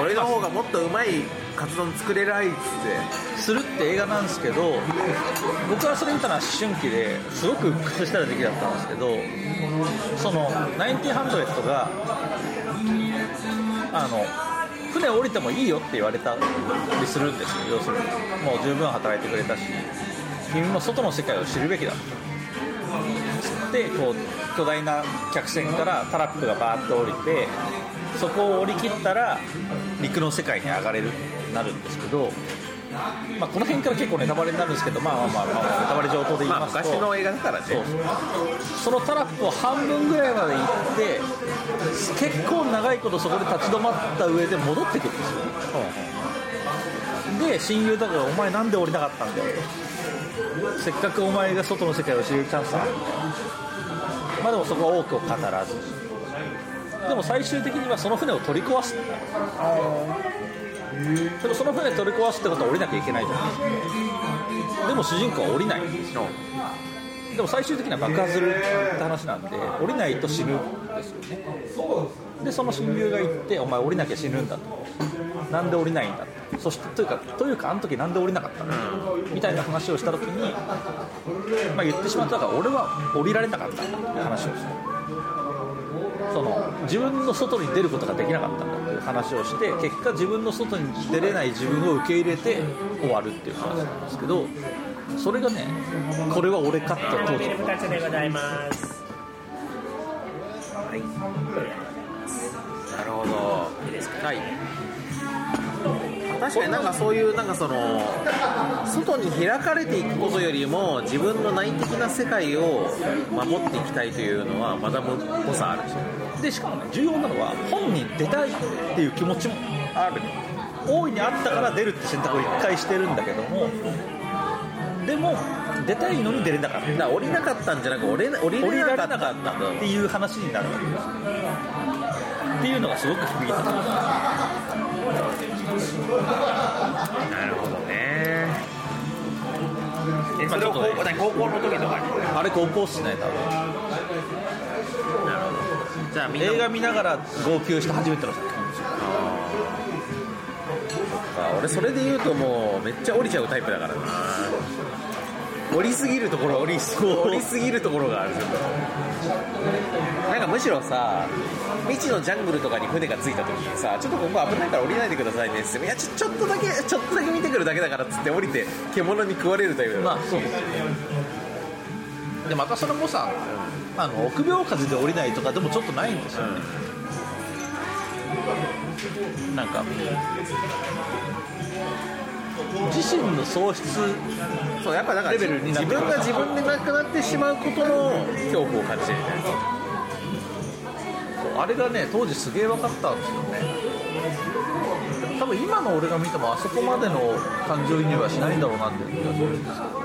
Speaker 2: 俺の方がもっとうまいカツ丼作れないっつって。
Speaker 3: するって映画なんですけど僕はそれ見たのは思春期ですごく屈した時期だったんですけどその1900があの船降りてもいいよって言われたりするんですよ。要するにもう十分働いてくれたし君も外の世界を知るべきだでこう巨大な客船からタラップがバーッと降りてそこを降り切ったら陸の世界に上がれるなるんですけど、まあ、この辺から結構ネタバレになるんですけど、まあまあまあ、まあ、ネタバレ上等で言い
Speaker 2: ま
Speaker 3: すと、
Speaker 2: 昔の映画だからね。
Speaker 3: そう。そのタラップを半分ぐらいまで行って結構長いことそこで立ち止まった上で戻ってくるんですよ。で親友だから「お前なんで降りなかったんだよ」せっかくお前が外の世界を知れるチャンスだまあでもそこは多くを語らず。でも最終的にはその船を取り壊すでもその船取り壊すってことは降りなきゃいけないじゃないですかでも主人公は降りないんですよ。でも最終的には爆発するって話なんで降りないと死ぬんですよね。でその親友が言ってお前降りなきゃ死ぬんだと。なんで降りないんだと。そしてというかというかあの時なんで降りなかったんだみたいな話をした時に、まあ、言ってしまったから俺は降りられなかったって話をしてその自分の外に出ることができなかったんだ。話をして結果自分の外に出れない自分を受け入れて終わるっていう話なんですけどそれがねこれは俺かって当時
Speaker 4: 2つでござい。ます
Speaker 2: なるほどはい確かになんかそういうなんかその外に開かれていくことよりも自分の内的な世界を守っていきたいというのはマダムっぽさあるでし。ょ
Speaker 3: でしかもね重要なのは本人出たいっていう気持ちもある。大いにあったから出るって選択を一回してるんだけども。でも出たいのに出れなかった。
Speaker 2: だから降りなかったんじゃなく降り降り
Speaker 3: 降り
Speaker 2: れな
Speaker 3: かっ
Speaker 2: たんだ。
Speaker 3: たっていう話になるわけです。っていうのがすごく響いてた
Speaker 2: なるほどね。えそれを高校何高校の時とかに？
Speaker 3: あれ高校っすね多分。
Speaker 2: なるほどじゃあみんな
Speaker 3: 映画見ながら号泣した初めての作品。
Speaker 2: 俺それで言うともうめっちゃ降りちゃうタイプだからな降りすぎるところ降り降りすぎるところがある。ちょっとなんかむしろさ未知のジャングルとかに船が着いた時にさちょっとここ危ないから降りないでくださいねって言っていやちょちょっとだけちょっとだけ見てくるだけだからっつって降りて獣に食われるタイプだ
Speaker 3: まあそう。でまたそれもさあの臆病風で降りないとかでもちょっとないんですよね、なんか自身の喪失
Speaker 2: そうやっぱだから
Speaker 3: レベルになってくる
Speaker 2: 自分が自分でなくなってしまうことの恐怖を感じてる。みたいな
Speaker 3: あれがね当時すげえ分かったんですよね。多分今の俺が見てもあそこまでの感情移入はしないんだろうなって気がするんですけど。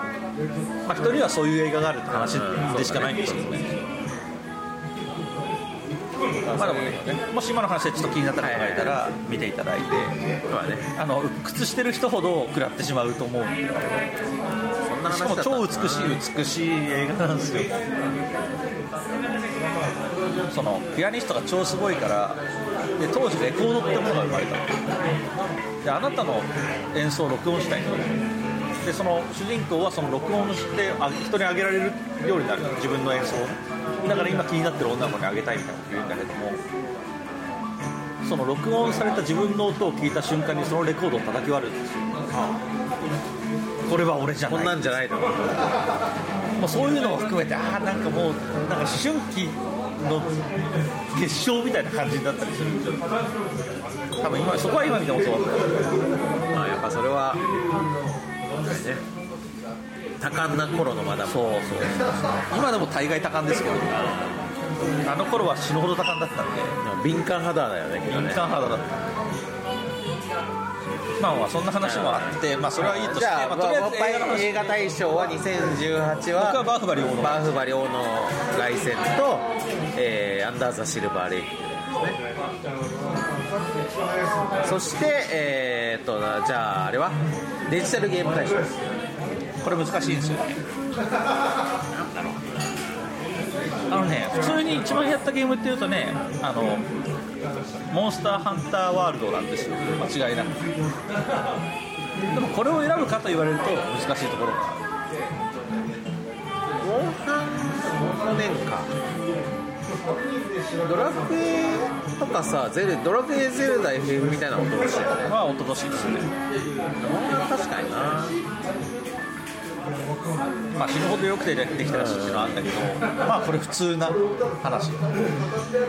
Speaker 3: まあ人にはそういう映画があるって話でしかないんですけど。ね、まあでもねもし今の話でちょっと気になった方がいたら見ていただいて、
Speaker 2: まあね
Speaker 3: あの鬱屈してる人ほど食らってしまうと思う。んでしかも超美しい美しい映画なんですよ。そのピアニストが超すごいからで当時レコードってものが生まれたの。であなたの演奏を録音したいとでその主人公はその録音してあ人にあげられるようになる。自分の演奏だから今気になってる女の子にあげたいみたいなこと言うんだけども。その録音された自分の音を聞いた瞬間にそのレコードを叩き割るんですよ。これは俺じゃない。
Speaker 2: こんなんじゃないの。
Speaker 3: もうそういうのも含めてああなんかもうなんか思春期の結晶みたいな感じになったりするんですよ。多分今そこは今見てもそうだった
Speaker 2: まあやっぱそれはね。多感な頃のマダム
Speaker 3: そうそう。今でも大概多感ですけどあの頃は死ぬほど多感だったんで。
Speaker 2: 敏感肌だよね
Speaker 3: 敏
Speaker 2: ね。
Speaker 3: 感肌だったまあまあそんな話もあってまあそれはいいとしてまあ、とりあえず映画
Speaker 2: 大賞は2018は
Speaker 3: 僕はバーフバリ王の。
Speaker 2: バーフバリ王の凱旋と、えーアンダーザ・シルバーレイクそしてえー、っとじゃああれは？デジタルゲーム大賞
Speaker 3: これ難しいんですよ。ねあのね普通に一番やったゲームっていうとねあのモンスターハンターワールドなんですよ。間違いなく。でもこれを選ぶかと言われると難しいところ。がある
Speaker 2: モンハンの年か。ドラクエとかさゼルドラクエゼルダ FF みたいなことをしてたね
Speaker 3: まあおととしいですね。
Speaker 2: 確かにな。
Speaker 3: まあ死ぬほどよくてできたらしいっていうのはあったけど。まあこれ普通な話。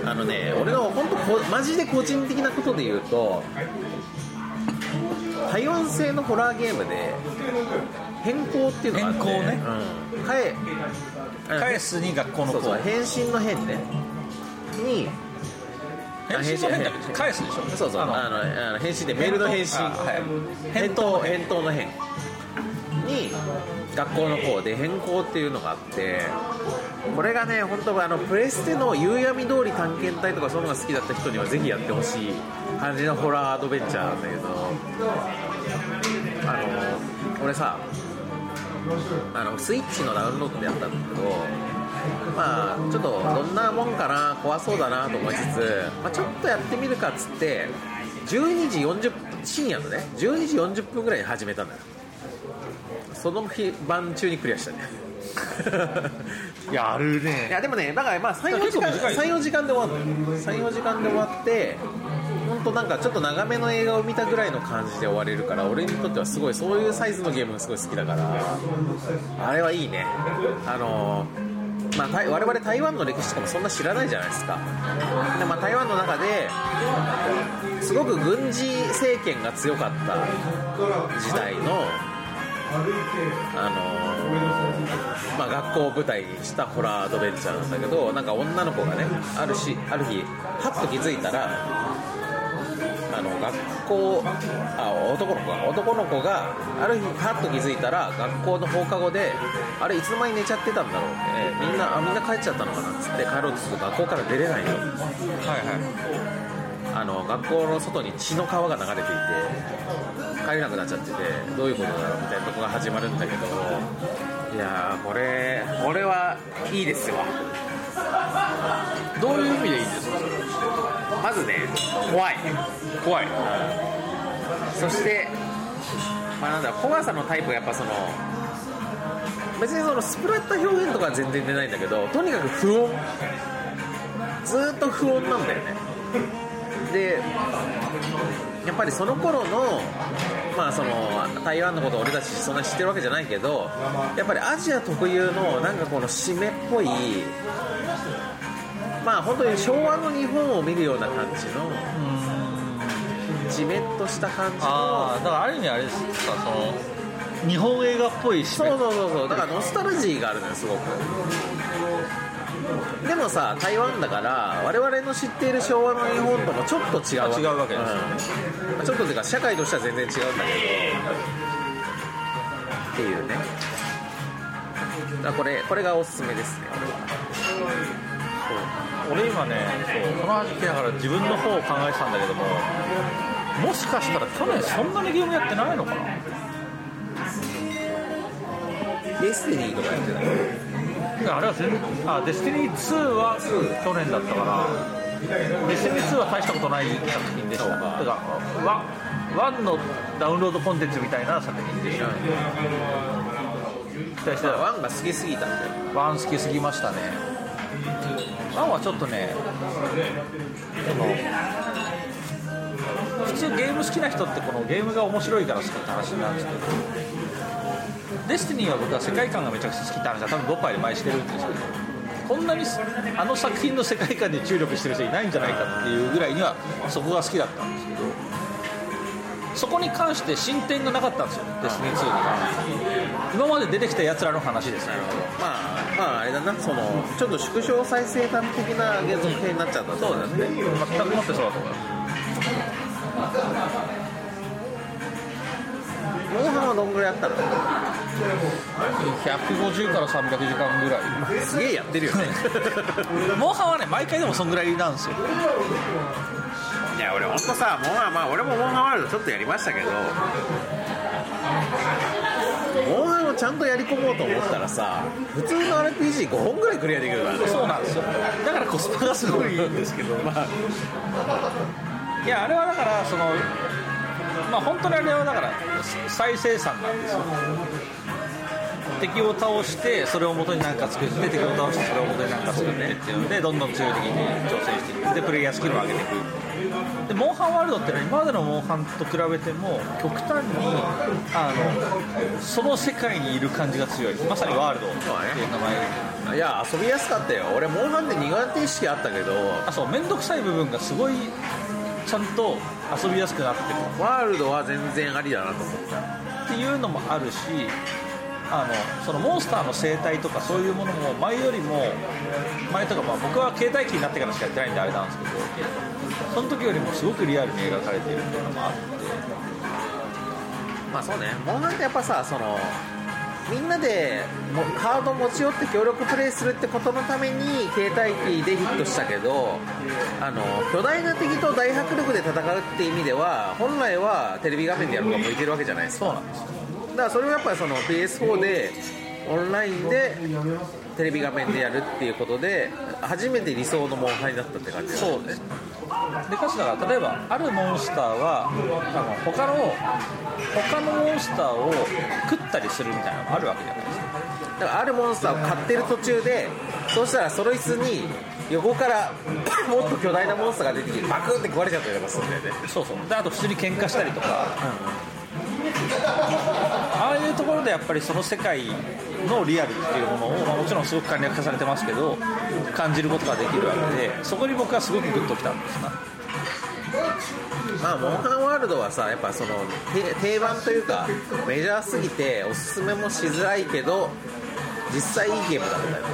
Speaker 2: あのね俺の本当こマジで個人的なことで言うと台湾製のホラーゲームで変更っていうのがあって
Speaker 3: 変更ね。
Speaker 2: うん、返
Speaker 3: 返すに学校の子。
Speaker 2: そうそう変身の変ね。に
Speaker 3: 返信の変だけど返すでしょ。
Speaker 2: そうそう。あ
Speaker 3: あの
Speaker 2: のあの返信でメールの返信
Speaker 3: あはい。
Speaker 2: 返答返答の変に学校の方で変更っていうのがあってこれがね本当あのプレステの夕闇通り探検隊とかそういうのが好きだった人にはぜひやってほしい感じのホラーアドベンチャーなんだけどあの俺さあのスイッチのダウンロードでやったんだけどまあちょっとどんなもんかな怖そうだなと思いつつ、まあ、ちょっとやってみるかっつって12時40分深夜のね12時40分ぐらいに始めたんだよ。その日晩中にクリアしたね。(laughs)
Speaker 3: やる
Speaker 2: い
Speaker 3: ね
Speaker 2: やでもねだからまあ34時間
Speaker 3: 結構短い
Speaker 2: 34時間で終わるの34時間で終わって本当なんかちょっと長めの映画を見たぐらいの感じで終われるから俺にとってはすごいそういうサイズのゲームがすごい好きだからあれはいいね。あのまあ、我々台湾の歴史とかもそんな知らないじゃないですか。で、まあ、台湾の中ですごく軍事政権が強かった時代のあのーまあ、学校を舞台にしたホラーアドベンチャーなんだけどなんか女の子がねあるしある日はっと気づいたらあの学校あ男の子が男の子がある日はっと気づいたら学校の放課後であれいつの間に寝ちゃってたんだろうってみんなあみんな帰っちゃったのかな。っつって帰ろうとすると学校から出れないよ。
Speaker 3: はいはい。
Speaker 2: あの学校の外に血の川が流れていて帰れなくなっちゃっててどういうことだろうみたいなとこが始まるんだけどいやーこれこれはいいですわ
Speaker 3: いどういう意味でいいんですか？
Speaker 2: まずね怖い。
Speaker 3: 怖い。
Speaker 2: そしてまあなんだ怖さのタイプがやっぱその別にそのスプラッタ表現とかは全然出ないんだけどとにかく不穏。ずーっと不穏なんだよね。でやっぱりその頃のまあその台湾のことを俺たちそんなに知ってるわけじゃないけどやっぱりアジア特有のなんかこの湿っぽいまあ本当に昭和の日本を見るような感じのじめっとした感じの
Speaker 3: ああだからある意味あれですかその日本映画っぽいし
Speaker 2: そうそうそうそう。だからノスタルジーがあるのよすごく。でもさ台湾だから我々の知っている昭和の日本ともちょっと違うわけ。
Speaker 3: 違うわけです。よね
Speaker 2: うん。まあちょっとっていうか社会としては全然違うんだけ。どっていうね。だこれこれがおすすめですね。
Speaker 3: 俺今ねそうこの話聞きながら自分の方を考えてたんだけどももしかしたら去年そんなにゲームやってないのかな？
Speaker 2: デスティニーとかやってた
Speaker 3: い？やあれは全然あデスティニー2は去年だったからデスティニー2は大したことない作品でしただからワ one のダウンロードコンテンツみたいな作品でした期待してた。
Speaker 2: one が好きすぎたんで。
Speaker 3: one 好きすぎましたね one はちょっとねその普通ゲーム好きな人ってこのゲームが面白いから好きって話なんですけどデスティニーは僕は世界観がめちゃくちゃ好きって話は多分ドッパーで前してるんですけどこんなにあの作品の世界観に注力してる人いないんじゃないかっていうぐらいにはそこが好きだったんですけどそこに関して進展がなかったんですよデスティニー2に関して今まで出てきたやつらの話ですね
Speaker 2: まあまああれだなそのちょっと縮小再生産的な継続編になっちゃったそうだね
Speaker 3: 全くもってそうだと思います
Speaker 2: モンハンはどんぐらいやったの
Speaker 3: ？150から300時間ぐらい
Speaker 2: すげえやってるよね
Speaker 3: モンハンはね毎回でもそんぐらいなんですよ
Speaker 2: いや俺ほんとさモンハンまあ俺もモンハンワールドちょっとやりましたけどモンハンをちゃんとやり込もうと思ったらさ普通の RPG5 本ぐらいクリアできるからね。
Speaker 3: そうなんですよ。だからコスパがすごいいいんですけど。まあ。いやあれはだからそのまあ本当にあれはだから再生産なんですよ。敵を倒してそれを元に何か作って敵を倒してそれを元に何か作ってっていうのでどんどん強い敵に挑戦していってプレイヤースキルを上げていくでモンハンワールドってのは今までのモンハンと比べても極端にあのその世界にいる感じが強い。まさにワールドっていう名前
Speaker 2: いや遊びやすかったよ。俺モンハンで苦手意識あったけど。
Speaker 3: あそう面倒くさい部分がすごいちゃんと遊びやすくなってる。
Speaker 2: ワールドは全然ありだなと思った。
Speaker 3: っていうのもあるしあのそのモンスターの生態とかそういうものも前よりも前とか、まあ、僕は携帯機になってからしかやってないんであれなんですけどその時よりもすごくリアルに描かれているっていうのもあって
Speaker 2: まあそうね。モンハンってやっぱさそのみんなでもカード持ち寄って協力プレイするってことのために携帯機でヒットしたけどあの巨大な敵と大迫力で戦うっていう意味では本来はテレビ画面でやるのが向いてるわけじゃないですか。
Speaker 3: そうなんです
Speaker 2: だからそれをやっぱりその PS4 でオンラインでテレビ画面でやるっていうことで初めて理想のモンハンになったって感じだ
Speaker 3: そうですでかつだから例えばあるモンスターはあの他の他のモンスターを食ったりするみたいなのがあるわけじゃないですか。
Speaker 2: だからあるモンスターを買ってる途中でそうしたらその椅子に横から (laughs) もっと巨大なモンスターが出てきてバクンって壊れちゃったりとかするんだよね。
Speaker 3: そうそう。であと普通に喧嘩したりとか、ああいうところでやっぱりその世界のリアルっていうものを、まあ、もちろんすごく簡略化されてますけど感じることができるわけでそこに僕はすごくグッときたんですな。
Speaker 2: まあモンハンワールドはさやっぱそのて定番というかメジャーすぎておすすめもしづらいけど実際いいゲームだったよ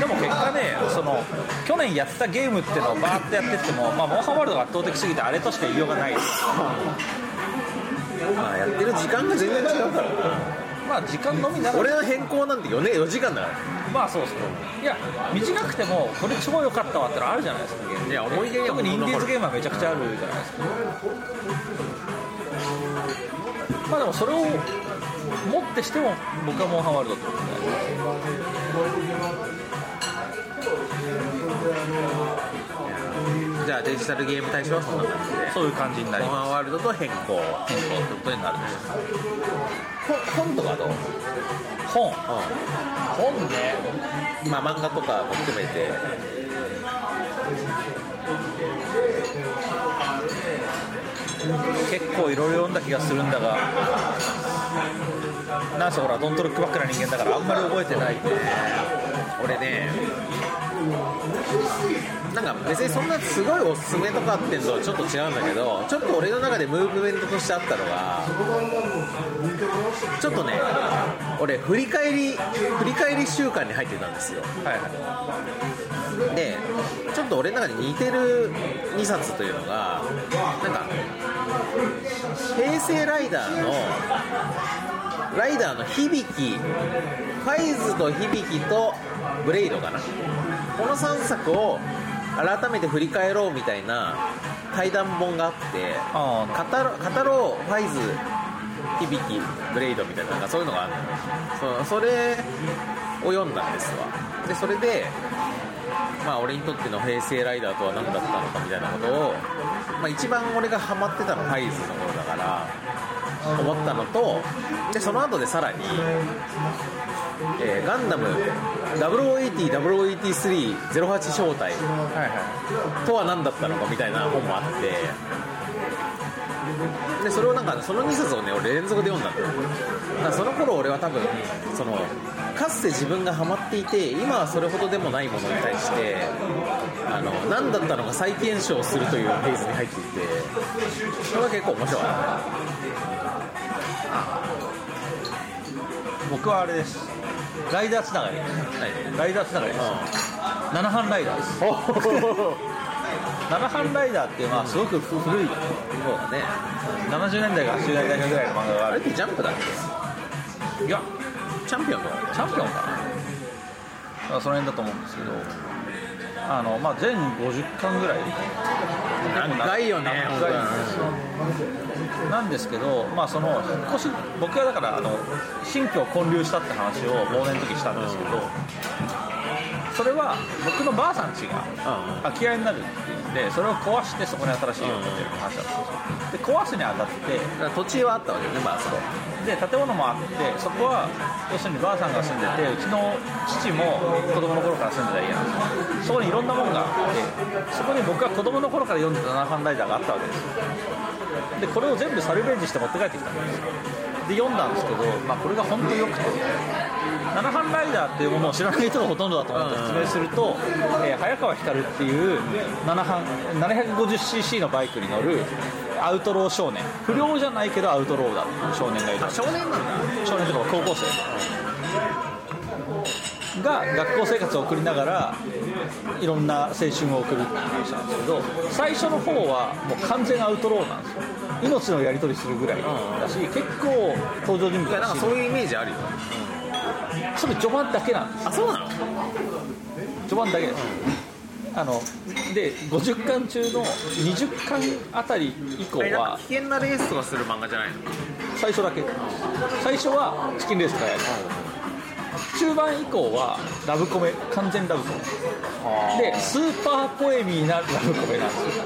Speaker 3: でも結果ねその去年やったゲームっていうのをバーってやってっても、まあ、モンハンワールドが圧倒的すぎてあれとしか言いようがない。です
Speaker 2: まあやってる時間が全然違うから。
Speaker 3: まあ時間のみなら。
Speaker 2: 俺の変更なんて 4, 年4時間だから。
Speaker 3: まあそうですねいや短くてもこれ超良かったわってのあるじゃないですかゲーム。
Speaker 2: いや思い出には
Speaker 3: 特にインディーズゲームはめちゃくちゃあるじゃないですか。まあでもそれをもってしても僕はモンハンワールドってことで
Speaker 2: じゃあデジタルゲーム大賞はそんな感じで。
Speaker 3: そういう感じになりま
Speaker 2: モンハンワールドと変更。
Speaker 3: す変更ってことになるんです
Speaker 2: 本本とかどう、
Speaker 3: 本。
Speaker 2: う
Speaker 3: 本ね。
Speaker 2: ん、まあ漫画とかも含めて。
Speaker 3: 結構いろいろ読んだ気がするんだが。なんせほらドントルックバックな人間だからあんまり覚えてない。んで
Speaker 2: 俺ねなんか別にそんなすごいおすすめとかっていうのとはちょっと違うんだけどちょっと俺の中でムーブメントとしてあったのがちょっとね俺振り返り振り返り週間に入ってたんですよ。
Speaker 3: はいはい。
Speaker 2: でちょっと俺の中で似てる2冊というのがなんか平成ライダーのライダーの響きファイズと響きとブレイドかな。この3作を改めて振り返ろうみたいな対談本があって
Speaker 3: あ
Speaker 2: 語ろうファイズ響きブレイドみたいななんかそういうのがあるの。よそそれを読んだんですわ。でそれでまあ俺にとっての平成ライダーとは何だったのかみたいなことを、まあ、一番俺がハマってたのファイズの頃だから思ったのとでその後でさらに、えーガンダム0080-0083-08正体
Speaker 3: はいはい
Speaker 2: とは何だったのかみたいな本もあってでそれをなんかその2冊をね俺連続で読んだんだよ。だからその頃俺は多分そのかつて自分がハマっていて今はそれほどでもないものに対してあの何だったのか再検証するというフェーズに入っていてそれは結構面白かった。
Speaker 3: 僕はあれです。ライダーつながりライダーつながりです。七班ライダーです。(laughs) 七班ライダーっていうのはすごく古い
Speaker 2: そうだね。
Speaker 3: 70年代から80年代ぐらいの漫画がある。
Speaker 2: あれってジャンプだっけ？
Speaker 3: いや
Speaker 2: チャンピオンとか
Speaker 3: チャンピオンかな。あその辺だと思うんですけど。あの、まあ、全50巻ぐらい。
Speaker 2: 長いよね
Speaker 3: 長いんですよなんですけど、まあ、その引っ越し僕はだからあの新居を建立したって話を忘年の時したんですけど、それは僕のばあさん家が
Speaker 2: うん
Speaker 3: 空き家になるっていうんでそれを壊してそこに新しい家を建てるって話だったんですよ。で壊すにあたって
Speaker 2: だから土地はあったわけよねまあそこ。
Speaker 3: で建物もあってそこは要するにばあさんが住んでてうちの父も子供の頃から住んでた家なんですよ。そこにいろんなものがあってそこに僕が子供の頃から読んでた七班ライダーがあったわけですよでこれを全部サルベージして持って帰ってきた。んですよで読んだんですけど、まあ、これが本当によくて。七班ライダーっていうものを知らない人がほとんどだと思って説明すると、えー早川光っていう七班 750cc のバイクに乗るアウトロー少年。不良じゃないけどアウトローだっていう少年がいる。
Speaker 2: 少年なんだ。
Speaker 3: 少年とか高校生が学校生活を送りながらいろんな青春を送るっていう話なんですけど最初の方はもう完全アウトローなんですよ。命のやり取りするぐらいだし結構登場人物
Speaker 2: なんかそういうイメージあるよ。
Speaker 3: それ序盤だけなんです
Speaker 2: あそうなの？
Speaker 3: 序盤だけです、あので50巻中の20巻あたり以降は
Speaker 2: 危険なレースとかする漫画じゃないの？
Speaker 3: 最初だけ。最初はチキンレースとかやる中盤以降はラブコメ完全ラブコメ。でスーパーポエミーなラブコメなんですよ。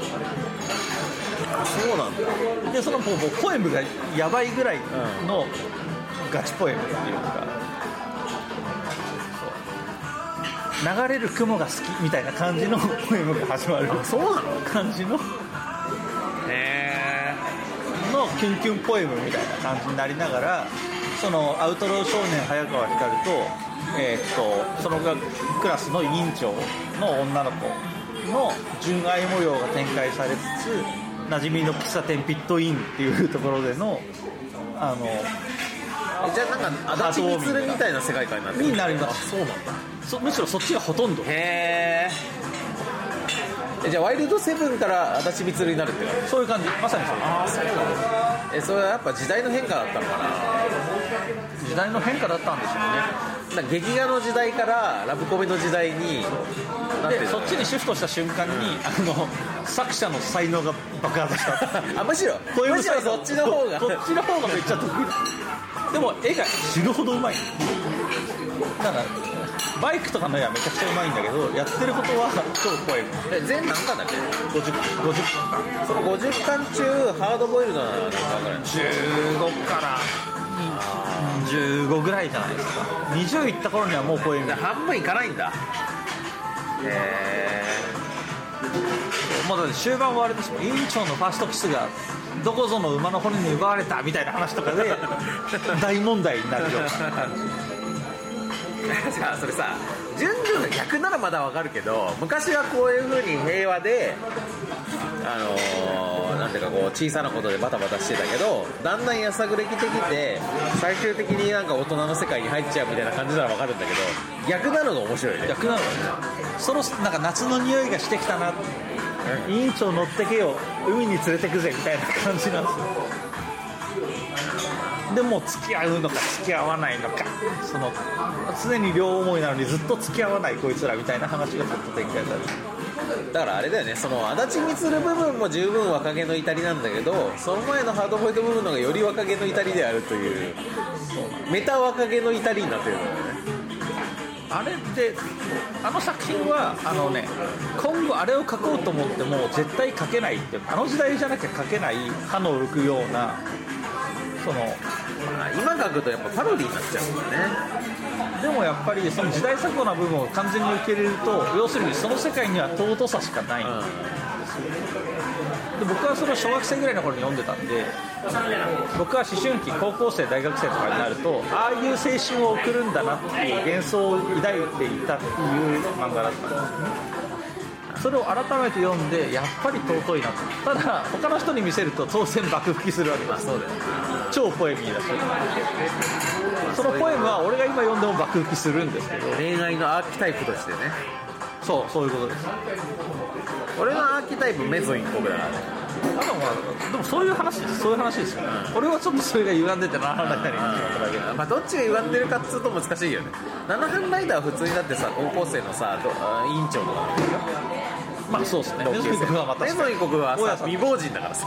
Speaker 2: そうなんだ
Speaker 3: でそのもうポエムがやばいぐらいのガチポエムっていうか、そう。流れる雲が好きみたいな感じのポエムが始まる。
Speaker 2: そうなの？
Speaker 3: 感じの。
Speaker 2: へ
Speaker 3: のキュンキュンポエムみたいな感じになりながらそのアウトロー少年早川光と,、えーっとそのクラスの委員長の女の子の純愛模様が展開されつつ馴染みの喫茶店ピットインっていうところでのあの
Speaker 2: えじゃあなんか足立みつるみたいな世界観になってる
Speaker 3: になります。
Speaker 2: そうなんだ。
Speaker 3: そむしろそっちがほとんど。
Speaker 2: へえじゃあワイルドセブンから足立みつるになるって感じ
Speaker 3: そういう感じ。まさにそう。
Speaker 2: あそうなんだえそれはやっぱ時代の変化だったのかな？
Speaker 3: じ時代の変化だったんでしょうね。
Speaker 2: なんか劇画の時代からラブコメの時代に
Speaker 3: でそっちにシフトした瞬間に、あの作者の才能が爆発した。(laughs)
Speaker 2: あむしろ。
Speaker 3: ポエム
Speaker 2: むしろそっちの方が。
Speaker 3: そっちの方がめっちゃ得意。でも絵が死ぬほどうまい。だからバイクとかの絵はめちゃくちゃうまいんだけどやってることは超ポエム
Speaker 2: え全何巻だっけ
Speaker 3: ？50, 50
Speaker 2: その50巻中ハードボイルドな何巻ぐらい
Speaker 3: 15から15ぐらいじゃないですか。20いった頃にはもうポエム
Speaker 2: じゃあ半分いかないんだ。へ
Speaker 3: もうだって終盤はあれですもん。委員長のファーストキスがどこぞの馬の骨に奪われたみたいな話とかで (laughs) 大問題になるような。感 (laughs) じ
Speaker 2: それさ順序が逆ならまだわかるけど昔はこういう風に平和であのーなんていうかこう小さなことでバタバタしてたけどだんだんやさぐれきてきて最終的になんか大人の世界に入っちゃうみたいな感じならわかるんだけど逆なのが面白いね。
Speaker 3: 逆なの。ねそろなんか夏の匂いがしてきたな。委員長乗ってけよ。海に連れてくぜ。みたいな感じなんですよでもう付き合うのか付き合わないのかその常に両思いなのにずっと付き合わないこいつらみたいな話がずっと展開される。
Speaker 2: だからあれだよねその足立みつる部分も十分若気の至りなんだけどその前のハードボイルド部分の方がより若気の至りであるというメタ若気の至りになってるんだよね。
Speaker 3: あれってあの作品はあのね今後あれを書こうと思っても絶対書けないってあの時代じゃなきゃ書けない歯の浮くようなその
Speaker 2: まあ今書くとやっぱパロディになっちゃうんだよね。
Speaker 3: でもやっぱりその時代錯誤な部分を完全に受け入れると要するにその世界には尊さしかない、
Speaker 2: うん。
Speaker 3: で僕はそれを小学生ぐらいの頃に読んでたんで僕は思春期高校生大学生とかになるとああいう青春を送るんだなっていう幻想を抱いていたっていう漫画だったんですねそれを改めて読んでやっぱり尊いなと。ただ他の人に見せると当然爆吹きするわけです。
Speaker 2: そうだよね。
Speaker 3: 超ポエミーだし。そのポエムは俺が今読んでも爆吹きするんですけど。
Speaker 2: 恋愛のアーキタイプとしてね。
Speaker 3: そうそういうことです。
Speaker 2: 俺のアーキタイプメゾン一国だからね
Speaker 3: あとまあでもそういう話ですそういう話ですよ、俺はちょっとそれが歪んでてならないなり。になっただけで
Speaker 2: まあ、どっちが歪んでるかっつうと難しいよね。七班ライダーは普通にだってさ高校生のさ委員長とか
Speaker 3: まあそうですね。
Speaker 2: 同級
Speaker 3: メゾン一国はまた
Speaker 2: 国は
Speaker 3: さ
Speaker 2: 未亡人だからさ。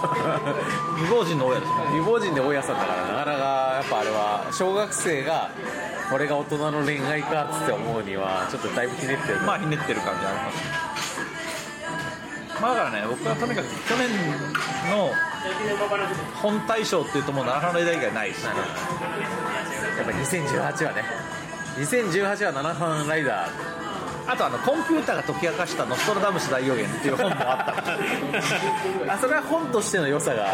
Speaker 3: 未亡人の親ですね。
Speaker 2: 未亡人で大家さんだからなかなかやっぱあれは小学生がこれが大人の恋愛かっつって思うにはちょっとだいぶひねってる
Speaker 3: まあひねってる感じありますまあだからね僕はとにかく去年の本大賞っていうともう七花の枝以外ないです
Speaker 2: やっぱ2018はね。2018は七班ライダー。
Speaker 3: あとあのコンピューターが解き明かした「ノストラダムス大予言」っていう本もあった。(laughs)
Speaker 2: あそれは本としての良さが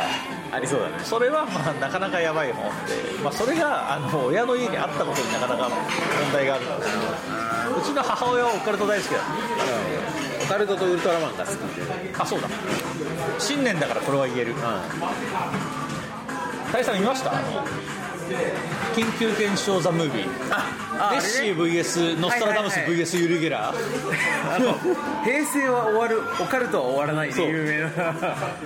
Speaker 2: ありそうだね。
Speaker 3: それはまあなかなかやばい本で、まあ、それがあの親の家にあったことになかなか問題がある。んですうちの母親はオカルト大好きだっ
Speaker 2: オカルトとウルトラマンが好きで。
Speaker 3: たあそうだ。新年だからこれは言える。大佐見ました？緊急検証ザ・ムービー。
Speaker 2: あ
Speaker 3: ネッシー VS ノストラダムス VS ユリ・ゲラー。(laughs)
Speaker 2: 平成は終わるオカルトは終わらないで有名な。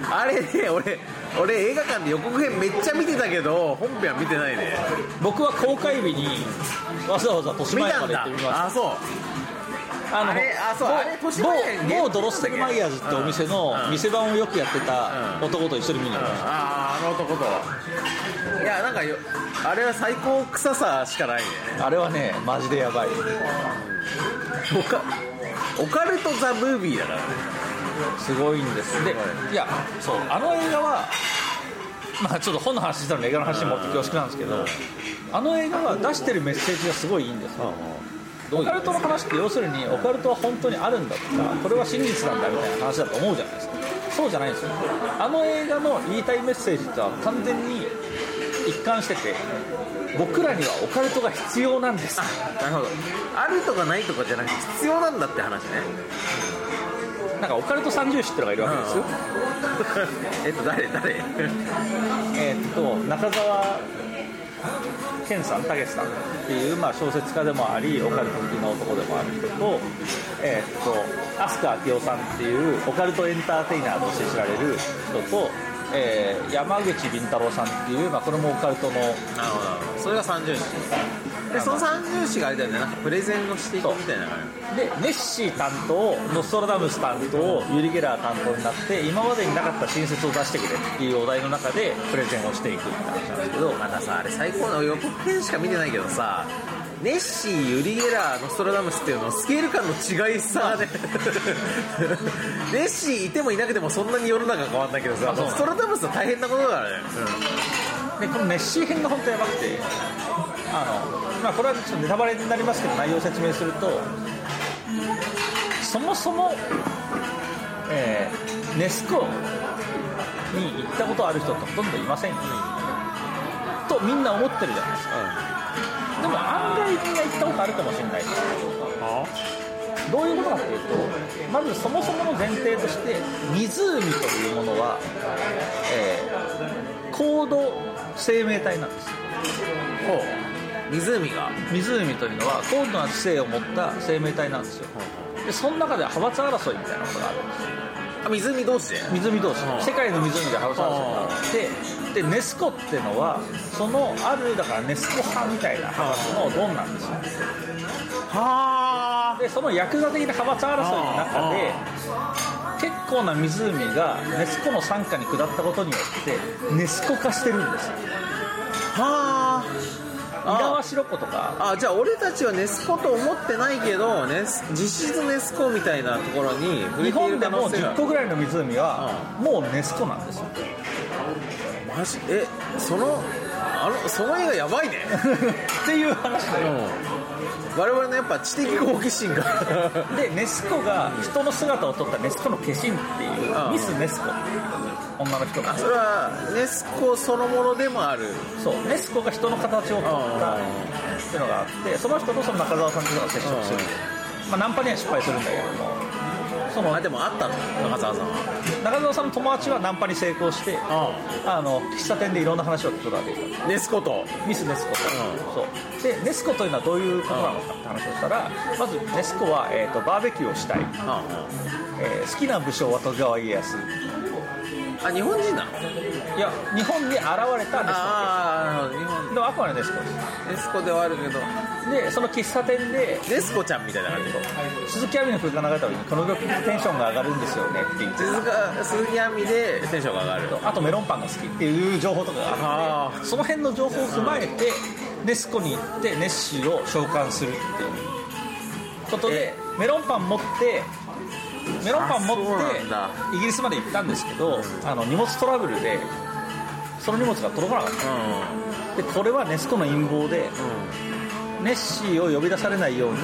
Speaker 2: (laughs) あれね俺俺映画館で予告編めっちゃ見てたけど本編は見てないね。
Speaker 3: 僕は公開日にわざわざ豊島園まで行ってみました。
Speaker 2: あそう
Speaker 3: あの
Speaker 2: あれあそうあれ豊島園
Speaker 3: 某某ドロステルマイヤーズってお店の
Speaker 2: うん
Speaker 3: 店番をよくやってた
Speaker 2: うん
Speaker 3: 男と一緒に見に行きました
Speaker 2: あああの男と。いやなんかよあれは最高臭さしかないね。
Speaker 3: あれはねマジでやばい。
Speaker 2: オカオカルト・ザ・ムービーだから。ね
Speaker 3: すごいんです。でい。やそうあの映画はまあちょっと本の話したので映画の話に持って恐縮なんですけどあの映画は出してるメッセージがすごいいいんですよオカルトの話って要するにオカルトは本当にあるんだとかこれは真実なんだみたいな話だと思うじゃないですか。そうじゃないんですよ。あの映画の言いたいメッセージってのは完全に一貫してて僕らにはオカルトが必要なんです。
Speaker 2: なるほど。あるとかないとかじゃなくて必要なんだって話ね。
Speaker 3: なんかオカルト三重士ってのがいるわけですよ、(laughs)
Speaker 2: えっと誰？誰？(laughs)
Speaker 3: えーっと中澤ケンさん、たけしさんっていう、まあ、小説家でもあり、オカルト好きの男でもある人と、えーっと飛鳥明夫さんっていうオカルトエンターテイナーとして知られる人と、えー山口敏太郎さんっていう、まあ、これもオカルトの。
Speaker 2: なるほど。それが三重視でその三重視があれだよね。なんかプレゼンをしていくみたいな感
Speaker 3: でネッシー担当ノストラダムス担当ユリ・ゲラー担当になって今までになかった新説を出してくれっていうお題の中でプレゼンをしていくって話なんですけど。
Speaker 2: じまたさあれ最高の予告編しか見てないけどさネッシー、ユリ・ゲラー、ノストラダムスっていうのスケール感の違いさ。でネッシーいてもいなくてもそんなに世の中変わんないけどさノストラダムスは大変なことだからね、
Speaker 3: でこのネッシー編が本当やばくてあの、まあ、これはちょっとネタバレになりますけど内容を説明するとそもそも、えーネスコに行ったことある人ってほとんどいませんよ。とみんな思ってるじゃないですかでも案外みんな行ったことあるかもしれない。ですどういうことかっていうとまずそもそもの前提として湖というものは、えー高度生命体なんですよ。
Speaker 2: ほう。湖が
Speaker 3: 湖というのは高度な知性を持った生命体なんですよ。でその中では派閥争いみたいなことがあるんですよ。
Speaker 2: あ湖同士で。
Speaker 3: 湖同士。
Speaker 2: う。ん
Speaker 3: 世界の湖で派閥争いがあってでネスコっていうのはそのあるだからネスコ派みたいな派閥のドンなんですよ。
Speaker 2: は
Speaker 3: でそのヤクザ的な派閥争いの中で結構な湖がネスコの傘下に下ったことによってネスコ化してるんです
Speaker 2: はあ。
Speaker 3: 井川白子とか。
Speaker 2: あじゃあ俺たちはネスコと思ってないけどネス実質ネスコみたいなところに
Speaker 3: 日本
Speaker 2: る
Speaker 3: でも
Speaker 2: 可能性が
Speaker 3: 10個ぐらいの湖はもうネスコなんですよ
Speaker 2: マジ？えそのあのその映画やばいね。
Speaker 3: っていう話だよ。
Speaker 2: うん。我々のやっぱ知的好奇心が。(laughs)
Speaker 3: でネスコが人の姿を撮ったネスコの化身っていう
Speaker 2: うん。
Speaker 3: ミスネスコ。女の人が。
Speaker 2: それはネスコそのものでもある。
Speaker 3: そう。ネスコが人の形を撮ったっていうのがあってその人とその中澤さんっていうのが接触する。まあナンパには失敗するんだけどもその
Speaker 2: あでもあったの？中澤さんは。
Speaker 3: 中澤さんの友達はナンパに成功してあの喫茶店でいろんな話を聞くことができた
Speaker 2: ネスコと。
Speaker 3: ミスネスコと、そう。でネスコというのはどういうことなのかって話をしたらまずネスコは、えー、とバーベキューをしたい、えー好きな武将は徳川家康
Speaker 2: あ日本人なの？
Speaker 3: いや日本に現れたネス
Speaker 2: ああなるほど日
Speaker 3: コ
Speaker 2: 本
Speaker 3: でもあくまでネスコ。で
Speaker 2: ネスコではあるけど。
Speaker 3: すでその喫茶店で
Speaker 2: ネスコちゃんみたいな感じ。
Speaker 3: 鈴木亜美の曲が流れた時にこの曲でテンションが上がるんですよね。って言って
Speaker 2: 鈴木亜美でテンションが上がる。
Speaker 3: あとメロンパンが好きっていう情報とかがあ
Speaker 2: あ
Speaker 3: ってその辺の情報を踏まえてネスコに行ってネッシーを召喚するっていうことでメロンパン持ってメロンパン持ってイギリスまで行ったんですけどあの荷物トラブルでその荷物が届かなかった。でこれはネスコの陰謀でネッシーを呼び出されないように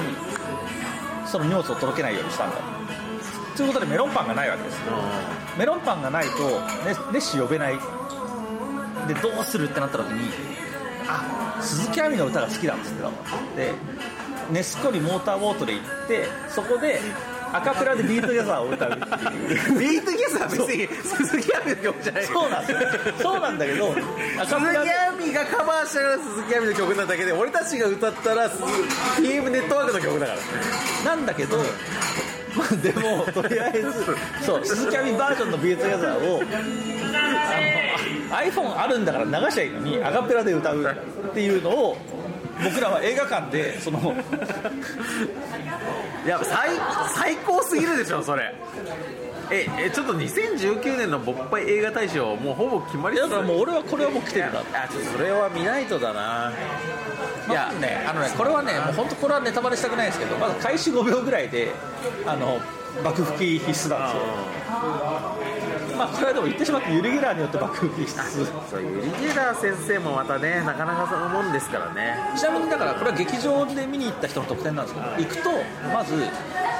Speaker 3: その荷物を届けないようにしたんだと。いうことでメロンパンがないわけですメロンパンがないとネネッシー呼べない。でどうするってなった時にあ鈴木亜美の歌が好きだっつってでネスコにモーターボートで行ってそこでアカペラで Be Together を歌う。
Speaker 2: Be Together 別に鈴木亜美の曲じゃない。
Speaker 3: そうなんだよ。そうなんだけどあ
Speaker 2: 鈴木亜美がカバーしたから鈴木亜美の曲なだけで俺たちが歌ったら鈴 TM ネットワークの曲だから。
Speaker 3: なんだけど、まあ、でもとりあえずそう鈴木亜美バージョンの Be Together をあの iPhone あるんだから流しゃいいのにアカペラで歌うっていうのを僕らは映画館でその
Speaker 2: いや最最高すぎるでしょそれ。ええちょっと2019年の勃発映画大賞もうほぼ決まり
Speaker 3: だからもう俺はこれはもう来てるな。
Speaker 2: あちょっとそれは見ないとだな。いや
Speaker 3: ねあのねこれはねもう本当これはネタバレしたくないですけどまず開始5秒ぐらいであの爆吹き必須なんですよまあこれはでも言ってしまってユリ・ゲラーによって爆吹き必須
Speaker 2: そうユリ・ゲラー先生もまたねなかなかそのもんですからね。
Speaker 3: ちなみにだからこれは劇場で見に行った人の特典なんですけど行くとまず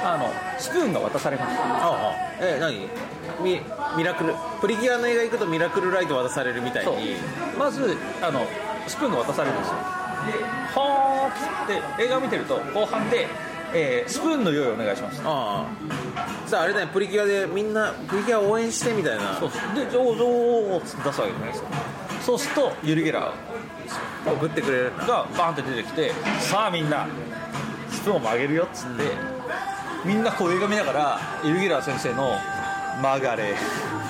Speaker 3: あのスプーンが渡されます。
Speaker 2: ああ。え何？ミミラクル。プリキュアの映画行くとミラクルライト渡されるみたいに。
Speaker 3: まずあのスプーンが渡されるんですよ。でほーっつって映画を見てると後半で、えースプーンの用意お願いします。
Speaker 2: ああ。さああれだねプリキュアでみんなプリキュア応援してみたいな。
Speaker 3: そうで「上々」っつって出すわけじゃないですかそうするとユリ・ゲラ
Speaker 2: 送ってくれる。
Speaker 3: ーがバーンって出てきて「さあみんなスプーンを曲げるよ」っつって、みんなこう映画見ながらユリ・ゲラー先生の「曲がれ」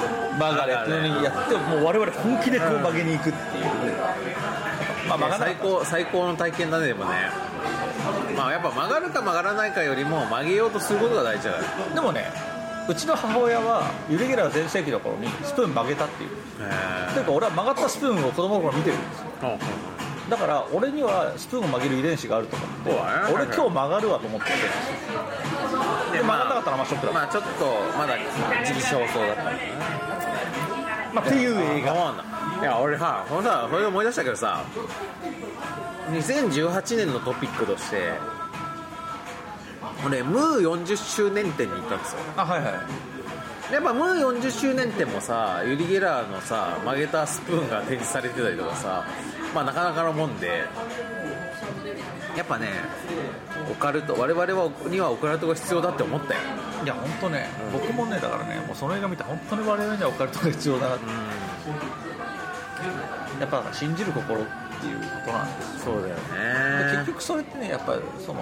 Speaker 3: 「曲がれ」っていうのにやってもう我々本気でこう曲げに行くっていう、まあ曲がらない
Speaker 2: 最高最高の体験だねでもね (laughs) まあやっぱ曲がるか曲がらないかよりも曲げようとすることが大事だから。
Speaker 3: でもねうちの母親はユリ・ゲラー全盛期の頃にスプーン曲げたっていう。
Speaker 2: へ
Speaker 3: というか俺は曲がったスプーンを子供の頃見てるんですよ。
Speaker 2: え
Speaker 3: だから俺にはスプーンを曲げる遺伝子があると思って俺今日曲がるわと思っててで曲がらなかったらまあショックだ
Speaker 2: まあちょっとまだ時期尚早だった。からね
Speaker 3: まあ、っていう映画。
Speaker 2: いや俺さこのさそれで思い出したけどさ2018年のトピックとして俺ムー40周年展に行ったんですよ。
Speaker 3: あはいはい。
Speaker 2: やっぱムー40周年展もさユリ・ゲラーのさ曲げたスプーンが展示されてたりとかさまあなかなかのもんでやっぱねオカルト我々はにはオカルトが必要だって思ったよ。
Speaker 3: いや本当ね、僕もねだからねもうその映画見て本当に我々にはオカルトが必要だなって、やっぱ信じる心っていうことなんです
Speaker 2: そうだよ
Speaker 3: で結
Speaker 2: ね
Speaker 3: 局それってねやっぱりその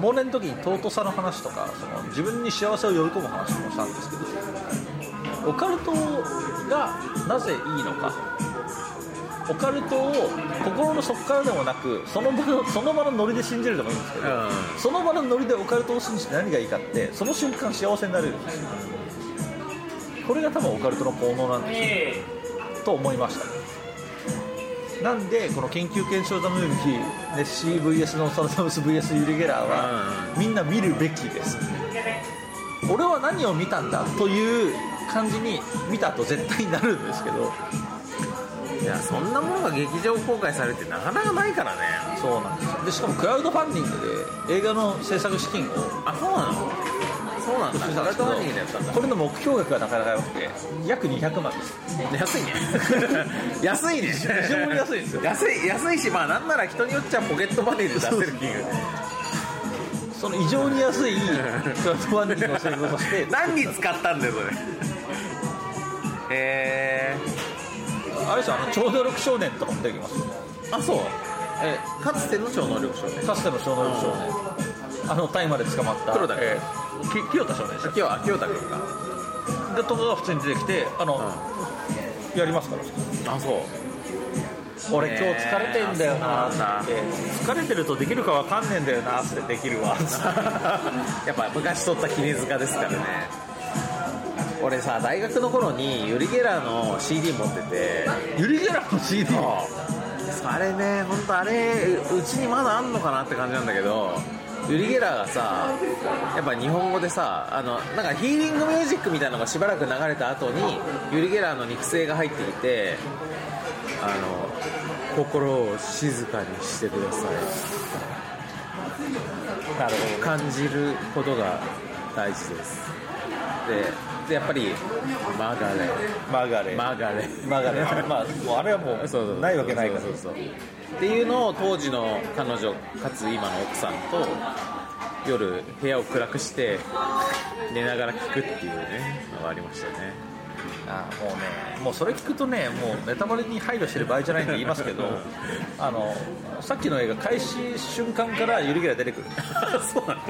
Speaker 3: 忘年の時に尊さの話とかその自分に幸せを喜ぶ話もしたんですけどオカルトがなぜいいのか。オカルトを心の底からでもなくその場のその場のノリで信じるでもいいんですけど、
Speaker 2: うん。
Speaker 3: その場のノリでオカルトを信じて何がいいかってその瞬間幸せになれるんですよ。これが多分オカルトの効能なんですよ。と思いましたなんでこの研究検証ザムービーネッシー VS ノーストラダムス VS ユリ・ゲラーはみんな見るべきです。俺は何を見たんだという感じに見たと絶対になるんですけど。
Speaker 2: いやそんなものが劇場公開されてなかなかないからね。
Speaker 3: そうなんですよ。でしかもクラウドファンディングで映画の制作資金を
Speaker 2: あそうなの？そうなんだ。クラウドファンディングでやったんだ
Speaker 3: これの目標額がなかなか良くて約200万。です
Speaker 2: 安いね。安いね。
Speaker 3: 非常に安いんですよ。
Speaker 2: 安い安いしまあなんなら人によっちゃポケットマネーで出せるっていう。
Speaker 3: その異常に安いクラウドファンディングを成功させて。
Speaker 2: 何に使ったんだよそれ。へえ
Speaker 3: あれですよあの超能力少年とかも出てきますよ。
Speaker 2: あそう。えかつての超能力少年。
Speaker 3: かつての超能力少年。あの大麻で捕まった。
Speaker 2: 黒田君。
Speaker 3: えーき清田少年でした
Speaker 2: 清田君か。
Speaker 3: でとかが普通に出てきてあの、やりますから。
Speaker 2: あそう。
Speaker 3: 俺今日疲れてんだよな。って。疲れてるとできるかわかんねえんだよな。ってできるわ。(laughs)
Speaker 2: やっぱ昔撮った絹塚ですからね。俺さ大学の頃にユリ・ゲラーの CD 持ってて。
Speaker 3: ユリ・ゲラーの CD
Speaker 2: 最あれね本当あれうちにまだあんのかなって感じなんだけどユリ・ゲラーがさやっぱ日本語でさあのなんかヒーリングミュージックみたいなのがしばらく流れた後にユリ・ゲラーの肉声が入ってきてあの心を静かにしてください。
Speaker 3: なるほ
Speaker 2: 感じることが大事です。ででやっぱりマガレ
Speaker 3: どマーガレー
Speaker 2: マガレ
Speaker 3: マーガレーまあもうあれはもう
Speaker 2: そうそう。
Speaker 3: ないわけないから。
Speaker 2: そうそうそうっていうのを当時の彼女かつ今の奥さんと夜部屋を暗くして寝ながら聞くっていうねのがありましたね。
Speaker 3: あもうねもうそれ聞くとねもうネタバレに配慮してる場合じゃないんで言いますけどあのさっきの映画開始瞬間からユリ・ゲラー出てくる。(laughs)
Speaker 2: そうなの。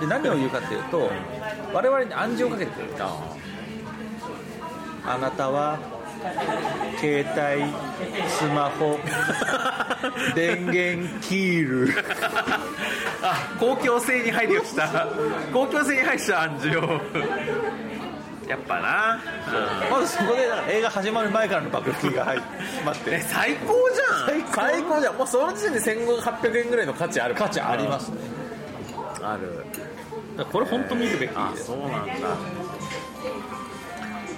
Speaker 3: で何を言うかっていうと我々に暗示をかけてくる。あなたは携帯スマホ (laughs) 電源切る
Speaker 2: あ公共性に配慮した。公共性に配慮した暗示を。やっぱな。
Speaker 3: まずそこで映画始まる前からの爆撃が入って待って。
Speaker 2: え最高じゃん。最高。じゃん。もうその時点で1800円ぐらいの価値ある。
Speaker 3: 価値ありますね。
Speaker 2: ある。
Speaker 3: これ本当見るべき
Speaker 2: あ
Speaker 3: です。
Speaker 2: そうなんだ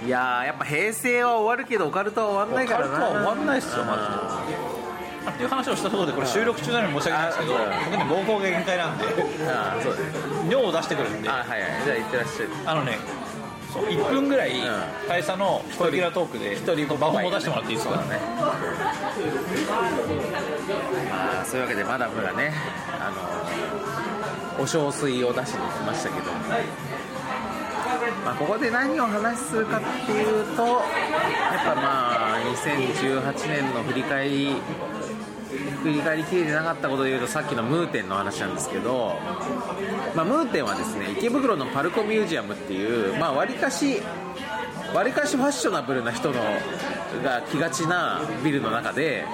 Speaker 2: いやーやっぱ平成は終わるけどオカルトは終わんないからな
Speaker 3: オカルトは終わんないっすよマジっていう話をしたところでこれ収録中なのに申し訳ないですけど
Speaker 2: あ
Speaker 3: 僕ね膀胱が限界なんで尿を出してくるんで。
Speaker 2: あはいはい。じゃあ行ってらっしゃい
Speaker 3: あのねそう1分ぐらい
Speaker 2: ん
Speaker 3: 大佐の小池ラトークで
Speaker 2: 一人
Speaker 3: バフも出してもらっていいですか？
Speaker 2: そうだねまあそういうわけでマダムがねあのお小水を出しに来ましたけどまあ、ここで何を話するかっていうとやっぱまあ2018年の振り返り振り返りきれてなかったことでいうとさっきのムーテンの話なんですけど、まあ、ムーテンはですね池袋のパルコミュージアムっていうまあ割かし割かしファッショナブルな人のが来がちなビルの中で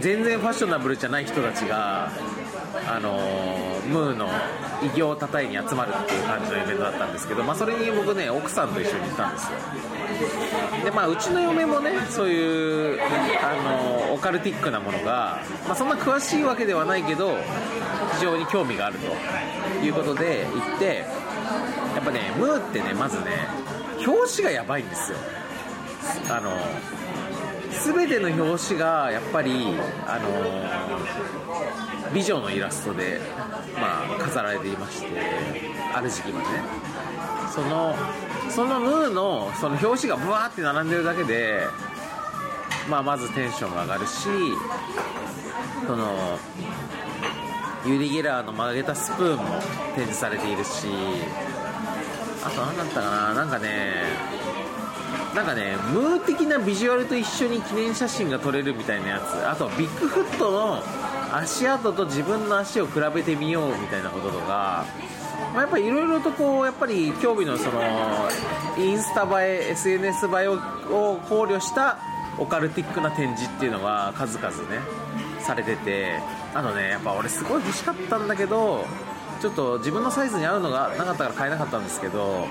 Speaker 2: 全然ファッショナブルじゃない人たちが、あのムーの偉業をたたえに集まるっていう感じのイベントだったんですけど、まあ、それに僕ね奥さんと一緒に行ったんですよ。でまあうちの嫁もねそういう、あのオカルティックなものが、まあ、そんな詳しいわけではないけど非常に興味があるということで行ってやっぱねムーってねまずね表紙がやばいんですよ。あの全ての表紙がやっぱりあの美女のイラストで、まあ、飾られていましてある時期まで。ねそのそのムーのその表紙がブワーって並んでるだけで、まあ、まずテンションが上がるしそのユリ・ゲラーの曲げたスプーンも展示されているしあと何だったかななんかねなんかねムー的なビジュアルと一緒に記念写真が撮れるみたいなやつ。あとビッグフットの足跡と自分の足を比べてみようみたいなこととか、まあ、やっぱりいろいろとこうやっぱり興味のそのインスタ映え SNS 映えを考慮したオカルティックな展示っていうのが数々ねされてて。あとねやっぱ俺すごい欲しかったんだけどちょっと自分のサイズに合うのがなかったから買えなかったんですけど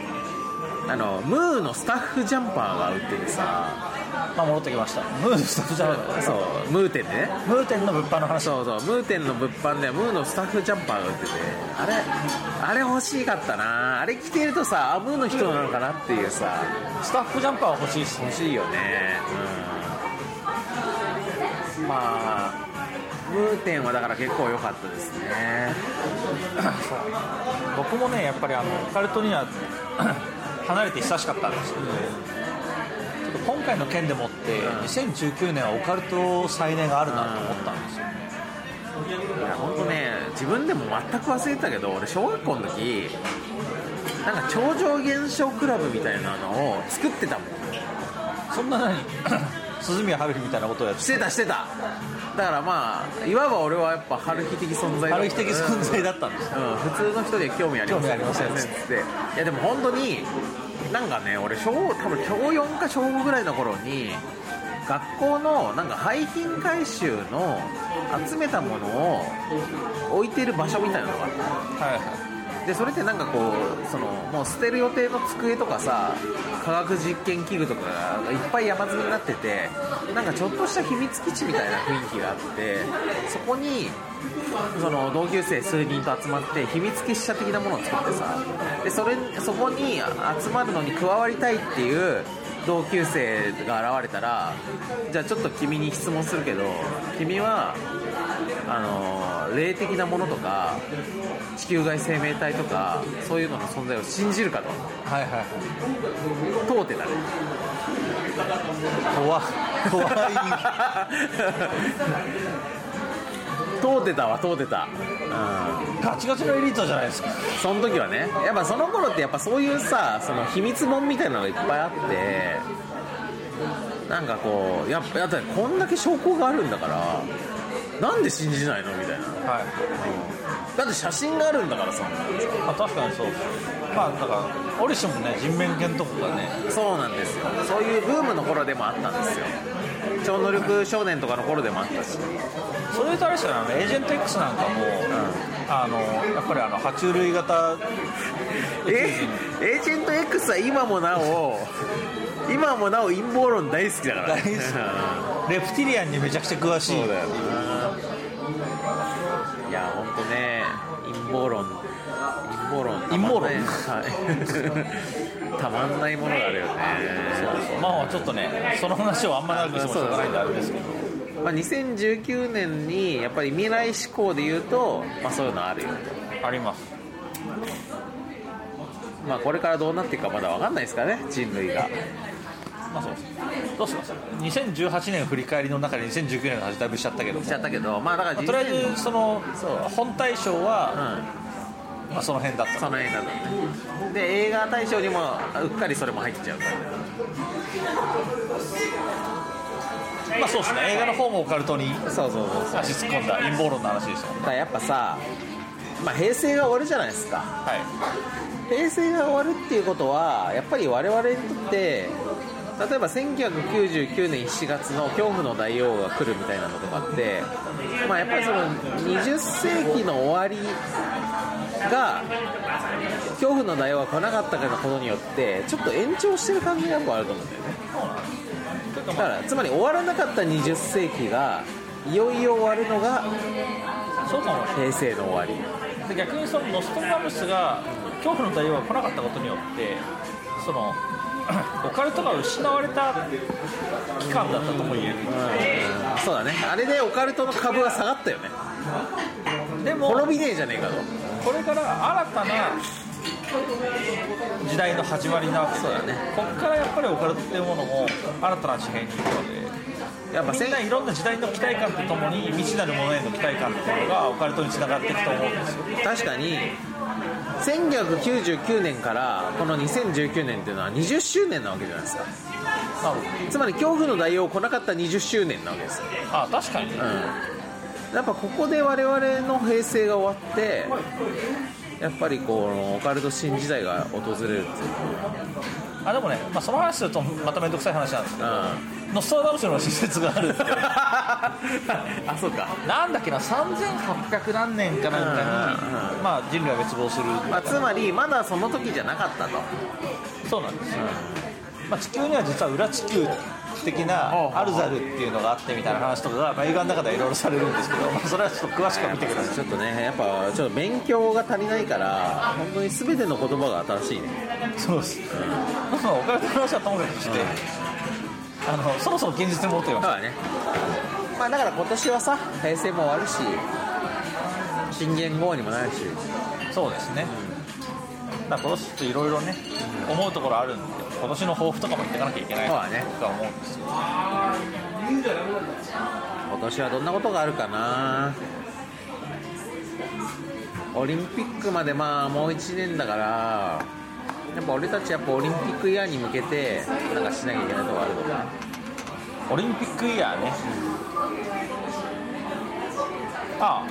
Speaker 2: あのムーのスタッフジャンパーが売っててさ。
Speaker 3: まあ戻ってきました。ムーのスタッフじゃない
Speaker 2: そう。ムー店でね。
Speaker 3: ムー店の物販の話。
Speaker 2: そうそう。ムー店の物販ではムーのスタッフジャンパーが売ってて。あれあれ欲しかったな。あれ着てるとさあムーの人なのかなっていうさ。
Speaker 3: スタッフジャンパーは欲しいっすね。
Speaker 2: 欲しいよね。うん。まあムー店はだから結構良かったですね。(coughs)
Speaker 3: 僕もねやっぱりあのオカルトには離れて久しかったんですけど、ちょっと今回の件でもって、2019年はオカルト再燃があるなと思ったんですよ、
Speaker 2: いや本当ね自分でも全く忘れてたけど俺小学校の時なんか超常現象クラブみたいなのを作ってたもん。
Speaker 3: そんな何？(coughs) 鈴宮春日みたいなことをやって
Speaker 2: してたしてた。だからまあいわば俺はやっぱ春日的存在だ
Speaker 3: 春日的存在だったんです。
Speaker 2: うん、普通の人には興味ありません
Speaker 3: 興味ありません
Speaker 2: っつって。いやでも本当になんかね俺小多分小4か小5ぐらいの頃に学校のなんか廃品回収の集めたものを置いてる場所みたいなのがあっ
Speaker 3: はいはい。
Speaker 2: でそれってなんかこうそのもう捨てる予定の机とかさ科学実験器具とかがいっぱい山積みになっててなんかちょっとした秘密基地みたいな雰囲気があってそこにその同級生数人と集まって秘密結社的なものを作ってさでそれそこに集まるのに加わりたいっていう同級生が現れたらじゃあちょっと君に質問するけど君はあの霊的なものとか地球外生命体とかそういうのの存在を信じるかと。
Speaker 3: はいはい
Speaker 2: 問うてたね。
Speaker 3: 怖怖い (laughs)
Speaker 2: 問うてたわ問うてた。うん。
Speaker 3: ガチガチのエリートじゃないですか。
Speaker 2: その時はねやっぱその頃ってやっぱそういうさその秘密本みたいなのがいっぱいあってなんかこうやっぱだってこんだけ証拠があるんだからなんで信じないのみたいな。
Speaker 3: はい。
Speaker 2: だって写真があるんだからさ。
Speaker 3: まあ確かにそうまあだから折しもね人面犬とかがね。
Speaker 2: そうなんですよ。そういうブームの頃でもあったんですよ超能力少年とかの頃でもあったし。
Speaker 3: それとあれですよねエージェント X なんかも、あのやっぱりあの爬虫類型。
Speaker 2: え？エージェント X は今もなお今もなお陰謀論大好きだから。
Speaker 3: 大好き。レプティリアンにめちゃくちゃ詳しい。
Speaker 2: そうだよないや本当ね陰謀論。陰謀論。
Speaker 3: 陰謀論。
Speaker 2: はいたまんないものがあるよね。
Speaker 3: まあちょっとねその話をあんま長くしてもしょうがないんであれですけど。
Speaker 2: まあ、2019年にやっぱり未来志向で言うと、まあ、そういうのあるよ
Speaker 3: あります。
Speaker 2: まあこれからどうなっていくかまだ分かんないですからね人類が
Speaker 3: まあそうどうします2018年振り返りの中で2019年の話だいぶしちゃったけども。
Speaker 2: しちゃったけどまあだから
Speaker 3: まあとりあえずその本大賞は、
Speaker 2: う
Speaker 3: まあ、その辺だっ
Speaker 2: ん
Speaker 3: た。
Speaker 2: その映画だね。で映画大賞にもうっかりそれも入っちゃうから。
Speaker 3: まあそうですね。映画の方もオカルトに
Speaker 2: そうそうそうそう。
Speaker 3: 足突っ込んだ陰謀論の話でしたね。
Speaker 2: だからやっぱさ、まあ、平成が終わるじゃないですか。
Speaker 3: はい。
Speaker 2: 平成が終わるっていうことはやっぱり我々にとって例えば1999年7月の恐怖の大王が来るみたいなのとかって、まあ、やっぱりその20世紀の終わりが恐怖の大王が来なかったことによってちょっと延長してる感じがやっぱあると思うんだよね。だからつまり終わらなかった20世紀がいよいよ終わるのが平成の終わり。
Speaker 3: 逆にそのノストラダムスが恐怖の大王が来なかったことによってそのオカルトが失われた期間だったとも言える。
Speaker 2: うん。そうだね。あれでオカルトの株が下がったよね。
Speaker 3: でも
Speaker 2: 滅びねえじゃねえかと。
Speaker 3: これから新たな時代の始まりなわけで
Speaker 2: そうだね。
Speaker 3: こっからやっぱりオカルトっていうものも新たな地平に行くので
Speaker 2: やっぱせん
Speaker 3: みんないろんな時代の期待感とともに未知なるものへの期待感っていうのがオカルトにつながっていくと思うんですよ。
Speaker 2: 確かに1999年からこの2019年っていうのは20周年なわけじゃないですか。つまり恐怖の大王来なかった20周年なわけですよ、
Speaker 3: どあ確かに。ね
Speaker 2: うん、やっぱここで我々の平成が終わってやっぱりこのオカルト新時代が訪れるっていう。
Speaker 3: あでもね、まあ、その話するとまた面倒くさい話なんですけど、
Speaker 2: う
Speaker 3: ノストラダムスの施設があるって (laughs)
Speaker 2: あそうか。
Speaker 3: なんだっけな3800何年かなんかに、
Speaker 2: うん
Speaker 3: まあ、人類は滅亡する、
Speaker 2: まあ、つまりまだその時じゃなかったと、
Speaker 3: そうなんですよ、まあ、地球には実は裏地球的なアルザルっていうのがあってみたいな話とかが、まあ、映画の中ではいろいろされるんですけど、まあ、それはちょっと詳しくは見てください。
Speaker 2: ちょっとねやっぱちょっと勉強が足りないから本当に全ての言葉が新しいね。
Speaker 3: そうです、まあ、オカルトの話はともかくして、あのそろそろ現実に戻ってみましょ
Speaker 2: だからね。まあだから今年はさ平成も終わるし新元号にもなるし。
Speaker 3: うそうですね、だから今年っといろいろね、思うところあるんで今年の抱負とかも言っていかなきゃいけない
Speaker 2: そうだね。
Speaker 3: とは思うんですよ。
Speaker 2: 今年はどんなことがあるかな。オリンピックまでまあもう1年だからやっぱ俺たちやっぱオリンピックイヤーに向けてなんかしなきゃいけないとこあるのかな。
Speaker 3: オリンピックイヤーね、ああ。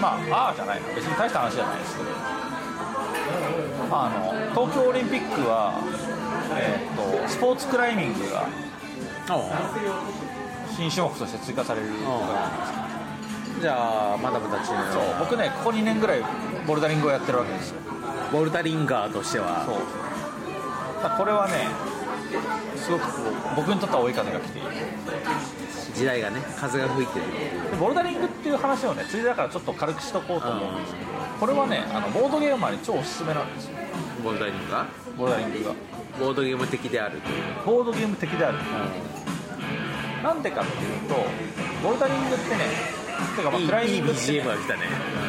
Speaker 3: まあああじゃないな別に大した話じゃないですけどあの東京オリンピックは、えー、とスポーツクライミングが新種目として追加される
Speaker 2: じゃあマダムたちの
Speaker 3: そう僕ねここ2年ぐらいボルダリングをやってるわけです。よ
Speaker 2: ボルダリンガーとしては。
Speaker 3: そう。これはねすごく僕にとっては追い風が来ている
Speaker 2: 時代がね風が吹いてる
Speaker 3: でボルダリングっていう話をねついでだからちょっと軽くしとこうと思うんですけどこれはねあのボードゲーマーに超おすすめなんですよ。
Speaker 2: ボルダリンガ
Speaker 3: ボルダリングが。
Speaker 2: ーボードゲーム的であるという。
Speaker 3: ボードゲーム的である。なんでかっていうとボルダリングってねてかまあクライ
Speaker 2: いいいい
Speaker 3: ミングって、
Speaker 2: BGM が来たね。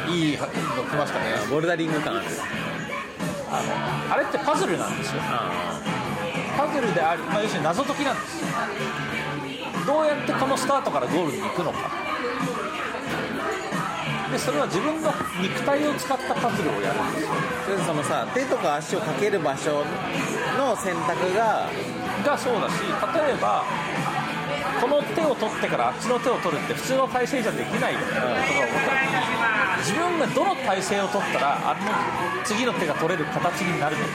Speaker 3: いいの来ましたね。
Speaker 2: ボルダリング感ある。
Speaker 3: あのあれってパズルなんですよ。
Speaker 2: あ
Speaker 3: パズルであり、まあ、要するに謎解きなんですよどうやってこのスタートからゴールに行くのか。でそれは自分の肉体を使ったパズルをやるんですよ。
Speaker 2: あでそのさ手とか足をかける場所の選択が
Speaker 3: がそうだし例えばこの手を取ってからあっちの手を取るって普通の体勢じゃできないよねことが起こった時に自分がどの体勢を取ったらあの次の手が取れる形になるのか。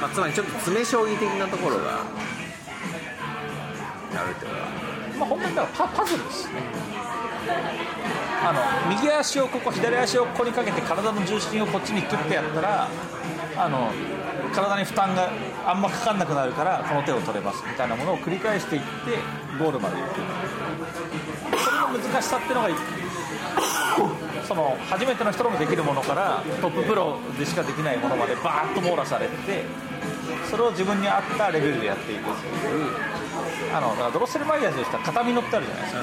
Speaker 2: まあ、つまりちょっと詰将棋的なところがあるってことだ
Speaker 3: まあ本当にだからパパズルですね。あの右足をここ左足をここにかけて体の重心をこっちにクッてやったらあの体に負担があんまかかんなくなるからこの手を取れますみたいなものを繰り返していってゴールまで行く。それの難しさっていうのがその初めての人でもできるものからトッププロでしかできないものまでバーッと網羅されてそれを自分に合ったレベルでやっていくっていうあのだからドロッセルマイヤーズでしたら片身乗ってあるじゃないですか、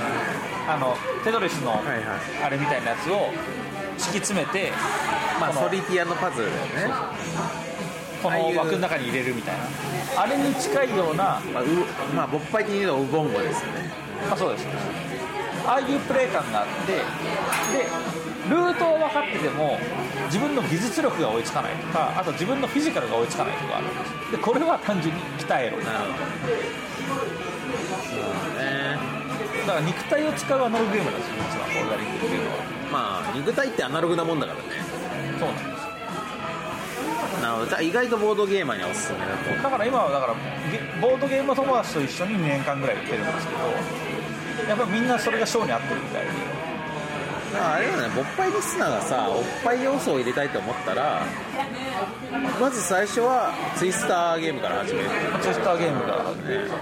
Speaker 3: あのテトリスの
Speaker 2: はいはい。
Speaker 3: あれみたいなやつを敷き詰めて、
Speaker 2: まあ
Speaker 3: この
Speaker 2: ソリティアのパズルだよね、
Speaker 3: こ
Speaker 2: ああいう。
Speaker 3: の枠の中に入れるみたいな。あれに近いような
Speaker 2: まあ、うまあ勃発的に言うとウボンゴですよね。
Speaker 3: あそうです。ああいうプレー感があってでルートを分かってても自分の技術力が追いつかないとかあと自分のフィジカルが追いつかないとかあるんです。でこれは単純に鍛えろ。
Speaker 2: なるほど。そうだね。
Speaker 3: だから肉体を使うアナログゲームなんですよ実はボルダリングっていうのは。
Speaker 2: まあ肉体ってアナログなもんだからね。
Speaker 3: そうなんです
Speaker 2: なるほど。じゃあ意外とボードゲーマーにはおすすめだと。
Speaker 3: だから今はだからゲボードゲーム友達と一緒に2年間ぐらい売ってるんですけどやっぱりみんなそれがショーに合ってるみたいで
Speaker 2: ああれだね勃発リスナーがさおっぱい要素を入れたいと思ったらまず最初はツイスターゲームから始める。
Speaker 3: ツイスターゲームが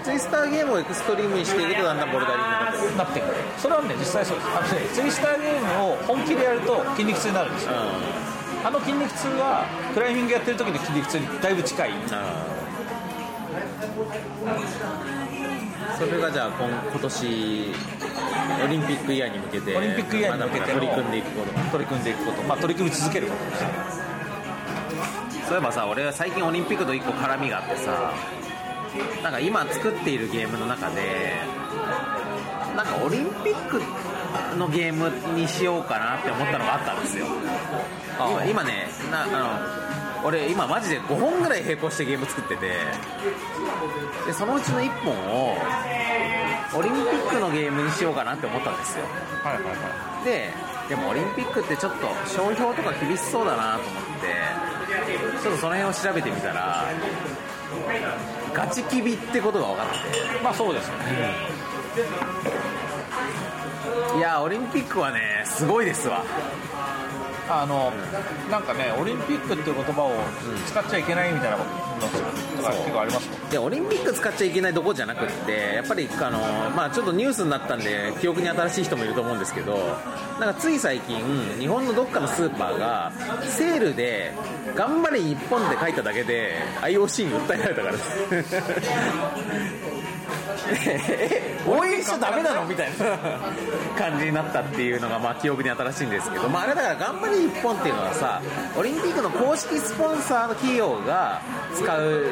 Speaker 2: ツイスターゲームをエクストリームにしていくとだんだんボルダリングになってくる。
Speaker 3: それはね実際そう。ですあのねツイスターゲームを本気でやると筋肉痛になるんですよ。あの筋肉痛はクライミングやってる時の筋肉痛にだいぶ近い。
Speaker 2: うんそれがじゃあ今今年オリンピックイヤーに向けて
Speaker 3: オリンピックイヤーに向けて
Speaker 2: 取り組んでいくことが
Speaker 3: 取り組んでいくこと。まあ取り組み続けること。ですね
Speaker 2: そういえばさ俺は最近オリンピックと一個絡みがあってさなんか今作っているゲームの中でなんかオリンピックのゲームにしようかなって思ったのがあったんですよ。今今ねなあの俺今マジで5本ぐらい並行してゲーム作ってて。でそのうちの1本をオリンピックのゲームにしようかなって思ったんですよ。
Speaker 3: はいはいは
Speaker 2: ででもオリンピックってちょっと商標とか厳しそうだなと思ってちょっとその辺を調べてみたらガチキビってことが分かって。
Speaker 3: いまあそうですよね。
Speaker 2: いやオリンピックはねすごいですわ
Speaker 3: あのなんかねオリンピックっていう言葉を使っちゃいけないみたいなこととか結構あります
Speaker 2: でオリンピック使っちゃいけないとこじゃなくってやっぱりあの、まあ、ちょっとニュースになったんで記憶に新しい人もいると思うんですけどなんかつい最近日本のどっかのスーパーがセールで「頑張れ日本」って書いただけで IOC に訴えられたからです (laughs) 応援しちゃダメなの？みたいな感じになったっていうのがまあ記憶に新しいんですけど、まあ、あれだから頑張れ日本っていうのはさオリンピックの公式スポンサーの企業が使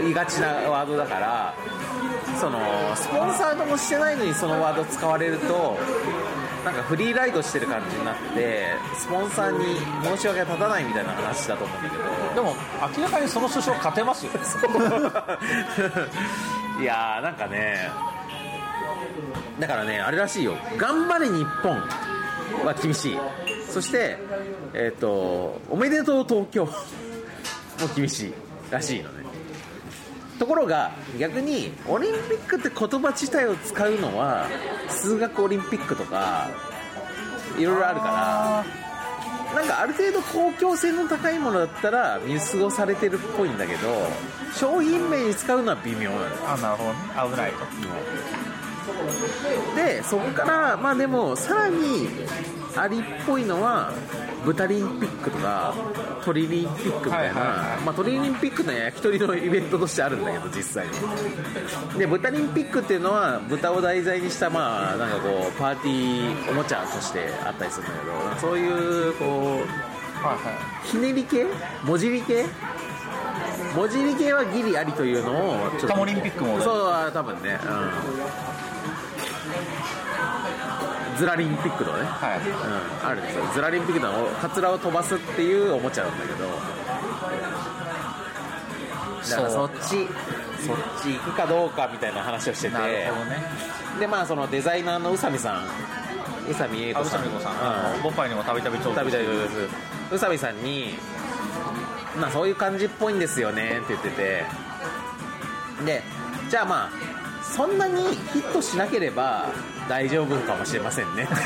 Speaker 2: いがちなワードだからそのスポンサーともしてないのにそのワード使われるとなんかフリーライドしてる感じになってスポンサーに申し訳が立たないみたいな話だと思うんだけど。
Speaker 3: でも明らかにその首相勝てますよ。(laughs)
Speaker 2: いやーなんかねだからねあれらしいよ。頑張れ日本。は厳しい。そしてえっ、とおめでとう東京。も厳しいらしいのねところが逆にオリンピックって言葉自体を使うのは数学オリンピックとかいろいろあるから。なんかある程度公共性の高いものだったら見過ごされてるっぽいんだけど商品名に使うのは微妙なんです
Speaker 3: あなるほどね。危ないと。
Speaker 2: でそこからまあでもさらにありっぽいのは豚リンピックとか鳥リンピックみたいな、
Speaker 3: はいはいはい。
Speaker 2: まあ、鳥リンピックの焼き鳥のイベントとしてあるんだけど実際に。で豚リンピックっていうのは豚を題材にしたまあなんかこうパーティーおもちゃとしてあったりするんだけどそういうこう
Speaker 3: はいはい
Speaker 2: ひねり系？文字り系？文字り系はギリありというのをちょっと。
Speaker 3: タモリンピックも。
Speaker 2: そうは多分ね。うんズラリンピックとかね、
Speaker 3: はい。
Speaker 2: うん、あるんですよズラリンピックのカツラを飛ばすっていうおもちゃなんだけど。だからそっちそっち行くかどうかみたいな話をしてて。
Speaker 3: ね。
Speaker 2: でまあそのデザイナーの宇佐美さん。宇佐美英
Speaker 3: あ
Speaker 2: 子さん。
Speaker 3: 宇佐美子さん、
Speaker 2: うん。
Speaker 3: ボパイにもたびたびちょう
Speaker 2: 食べたいです宇佐美さんにまあそういう感じっぽいんですよね。って言ってて。でじゃあまあそんなにヒットしなければ大丈夫かもしれませんね。(laughs) だっ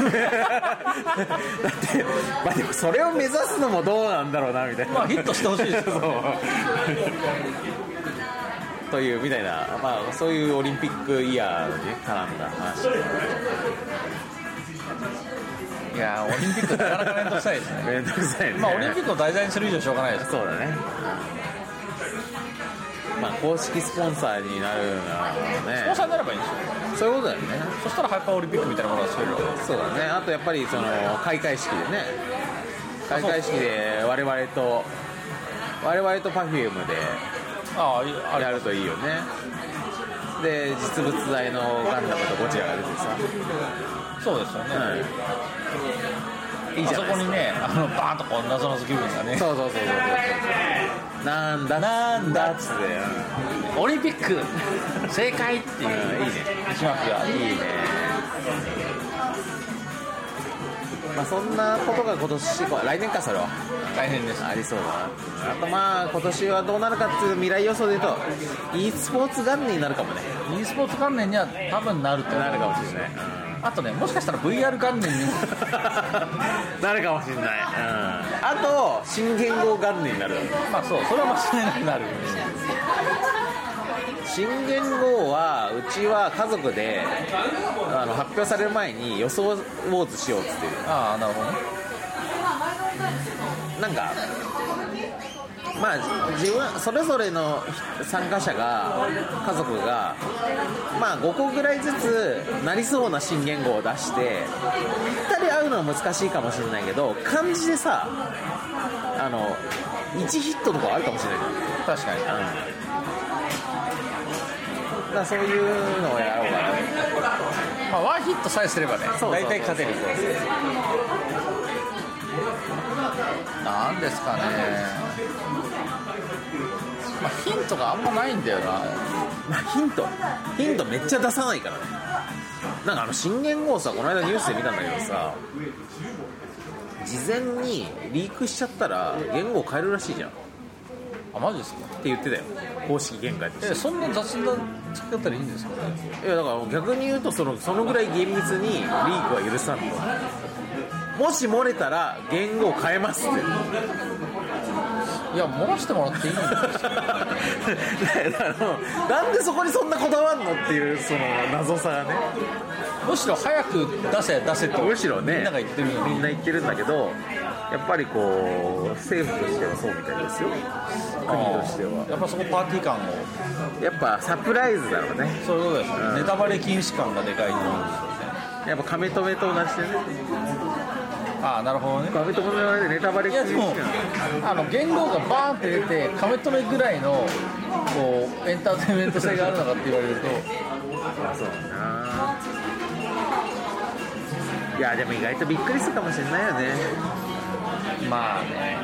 Speaker 2: てまあでもそれを目指すのもどうなんだろうなみたいな。
Speaker 3: まあヒットしてほしいですよ。
Speaker 2: そう。というみたいな、まあ、そういうオリンピックイヤーにね絡んだ話。
Speaker 3: いやーオリンピックなかなか面倒くさいですね。(laughs)
Speaker 2: めんどくさいね。
Speaker 3: まあオリンピックを題材にする以上しょうがないです。
Speaker 2: そうだねまあ公式スポンサーになるならね。
Speaker 3: スポンサーになればいいんですよ。
Speaker 2: そういうことだよね。
Speaker 3: そしたらハイパーオリンピックみたいなものが作れる
Speaker 2: そうだね。あとやっぱりその開会式でね。開会式で我々と我々と Perfume でやるといいよね。で実物大のガンダムとゴジラが出てさ、
Speaker 3: そうですよね、
Speaker 2: うん、いいじゃ
Speaker 3: あそ
Speaker 2: ないですか。
Speaker 3: こにねあのバーンとこう謎の気分がね。
Speaker 2: そうそうそうそうそうなんだ。なんだっつって、
Speaker 3: オリンピック。正解っていう
Speaker 2: うん、いいね。
Speaker 3: 一幕が。
Speaker 2: いいねまあそんなことが今年来年かそれは。
Speaker 3: 大変です。
Speaker 2: ありそうだな。あとまあ今年はどうなるかっていう未来予想で言うと e スポーツ元年になるかもね。
Speaker 3: e スポーツ関連には多分なると思う。
Speaker 2: なるかもしれない、
Speaker 3: あとねもしかしたら VR 元年に。も
Speaker 2: なるかもしれない、うん、あと新元号元年になる。
Speaker 3: まあそうそれは間違いなくなる。
Speaker 2: 新元号はうちは家族であの発表される前に予想ウォーズしようっつってる。
Speaker 3: ああなるほどね。
Speaker 2: なんかまあ自分それぞれの参加者が家族がまあ5個ぐらいずつなりそうな新元号を出してぴったり合うのは難しいかもしれないけど漢字でさあの1ヒットとかあるかもしれない。
Speaker 3: 確かに。
Speaker 2: うん。だからそういうのをやろうかな。
Speaker 3: まあワンヒットさえすればね
Speaker 2: そうそう
Speaker 3: 大体勝てるなんですかね。まあヒントがあんまないんだよな。
Speaker 2: まあヒント。ヒントめっちゃ出さないからね。なんかあの新元号さこの間ニュースで見たんだけどさ事前にリークしちゃったら言語を変えるらしいじゃん。って
Speaker 3: あマジですか？
Speaker 2: 言ってたよ。公式見解として。
Speaker 3: えそんな雑な付き方でいいんですかね？
Speaker 2: いやだから逆に言うとそのそのぐらい厳密にリークは許さんともし漏れたら言語を変えますって。
Speaker 3: いや漏らしてもらっていいんですよ。(laughs)
Speaker 2: なんでそこにそんなこだわんのっていうその謎さがね。
Speaker 3: むしろ早く出せ出せって
Speaker 2: むしろね。
Speaker 3: みんなが言ってる
Speaker 2: みんな言ってるんだけどやっぱりこう政府としてはそうみたいですよ。国としては。
Speaker 3: やっぱそこパーティー感を。
Speaker 2: やっぱサプライズだろうね。
Speaker 3: そういうことです、
Speaker 2: うん。
Speaker 3: ネタバレ禁止感がでかいと思うんですよね。
Speaker 2: やっぱ亀止めと同じでね
Speaker 3: ああなるほどね。
Speaker 2: 亀止めはねネタバレ
Speaker 3: いやでもあの言語がバーンって出てカメ止めぐらいのこうエンターテインメント性があるのかって言われると。
Speaker 2: そうだ。ないやでも意外とびっくりするかもしれないよね。
Speaker 3: まあね。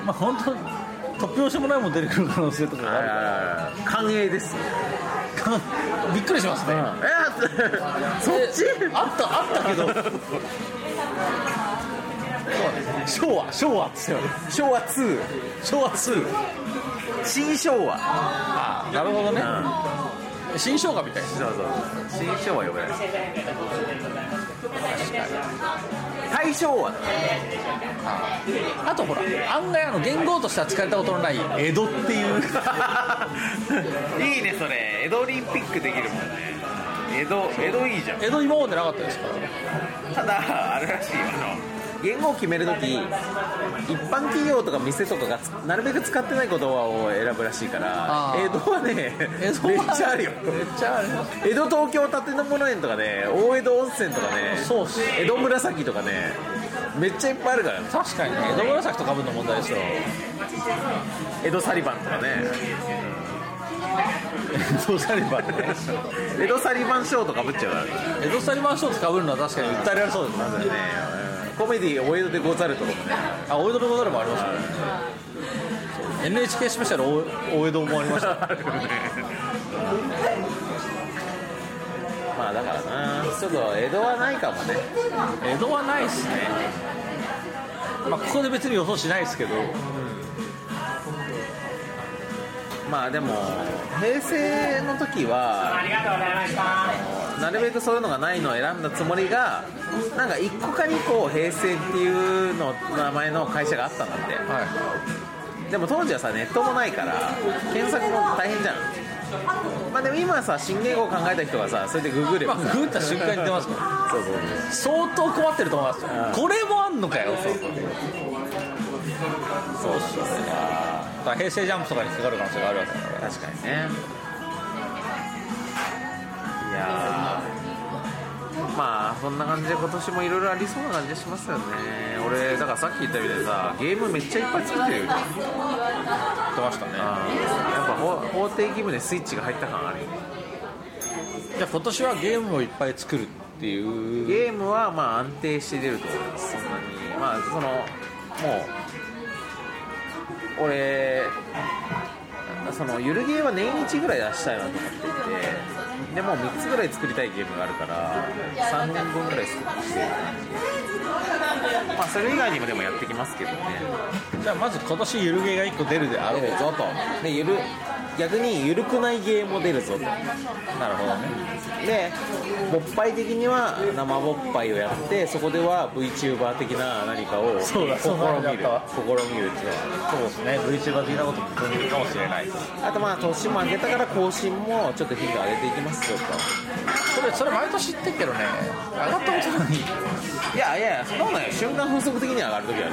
Speaker 2: うん。
Speaker 3: まあ本当突拍子もないもん出てくる可能性とかがある。
Speaker 2: あー歓迎です。(laughs)
Speaker 3: びっくりしますね、
Speaker 2: え (laughs) そっち？
Speaker 3: えあったあったけど昭和昭和っつって
Speaker 2: 昭和2
Speaker 3: 昭和2
Speaker 2: 新昭和。
Speaker 3: ああなるほどね、新生姜みたいです。
Speaker 2: そうそう新昭和呼べない。大正は
Speaker 3: あとほら案外あの言語としては使われたことのない江戸っていう
Speaker 2: いいねそれ江戸オリンピックできるもんね江戸江戸いいじゃん。
Speaker 3: 江戸今までなかったですから。
Speaker 2: ただあれらしいよあの言語を決めるとき一般企業とか店とかがつなるべく使ってない言葉を選ぶらしいから江戸はね
Speaker 3: 江戸は
Speaker 2: めっちゃあるよ。
Speaker 3: めっちゃある
Speaker 2: 江戸東京立の物園とかね大江戸温泉とかね
Speaker 3: そうっす。
Speaker 2: 江戸紫とかねめっちゃいっぱいあるから。ね
Speaker 3: 確かにね。江戸紫とかぶるの問題ですよ
Speaker 2: 江戸サリバンとかね (laughs)
Speaker 3: 江戸サリバン。ね
Speaker 2: 江戸サリバンショーとかぶっちゃうから。ね
Speaker 3: 江戸サリバンショーツかぶるのは確かに。訴えられそうですね
Speaker 2: まずね。うんコメディお江戸でござると。かもね
Speaker 3: あ大江戸でござるもあります。ね NHK スペシャル大大江戸もありました。(laughs)
Speaker 2: まあだからな。ちょっと江戸はないかもね。
Speaker 3: 江戸はないっすね。まあここで別に予想しないですけど
Speaker 2: まあでも平成の時は
Speaker 4: ありがとうございました
Speaker 2: なるべくそういうのがないのを選んだつもりがなんか1個か2個平成っていうの名前の会社があったんだって。
Speaker 3: はい。
Speaker 2: でも当時はさネットもないから検索も大変じゃん。まあでも今はさ新言語を考えた人がさそれでググれ
Speaker 3: まあ
Speaker 2: ばさ、
Speaker 3: グーった瞬間に出ますから
Speaker 2: そうそう
Speaker 3: 相当困ってると思いますよ
Speaker 2: うん
Speaker 3: これもあん。のかよ
Speaker 2: そうそうそう
Speaker 3: だから平成ジャンプとかにかかる可能性があるわけだから。
Speaker 2: 確かにね。いやー。まあそんな感じで今年もいろいろありそうな感じがしますよね。俺だからさっき言ったみたいにさゲームめっちゃいっぱい作ってるよね。
Speaker 3: 言ってましたね。
Speaker 2: やっぱ法法定義務でスイッチが入った感あるよね。
Speaker 3: じゃあ今年はゲームをいっぱい作るっていう。
Speaker 2: ゲームはまあ安定して出ると思います。そんなに。まあそのもう俺そのゆるゲーは年1ぐらい出したいなと思っていてでもう3つぐらい作りたいゲームがあるから3年分ぐらい作って。してるまあそれ以外にもでもやってきますけどね。
Speaker 3: じゃあまず今年ゆるゲーが1個出るであろう
Speaker 2: ぞと。でゆる逆にゆるくないゲーも出るぞと。
Speaker 3: なるほどね
Speaker 2: で勃発的には生勃発をやってそこでは VTuber 的な何かを試みる。試みるっていうのは。
Speaker 3: そうですね VTuber 的なこともできるかもしれない
Speaker 2: あとまあ年も上げたから更新もちょっと頻度上げていきますよと。
Speaker 3: それそれ毎年言ってるけどね。上がったことない。
Speaker 2: いやいやそんなことないよ。瞬間風速的には上がる時ある。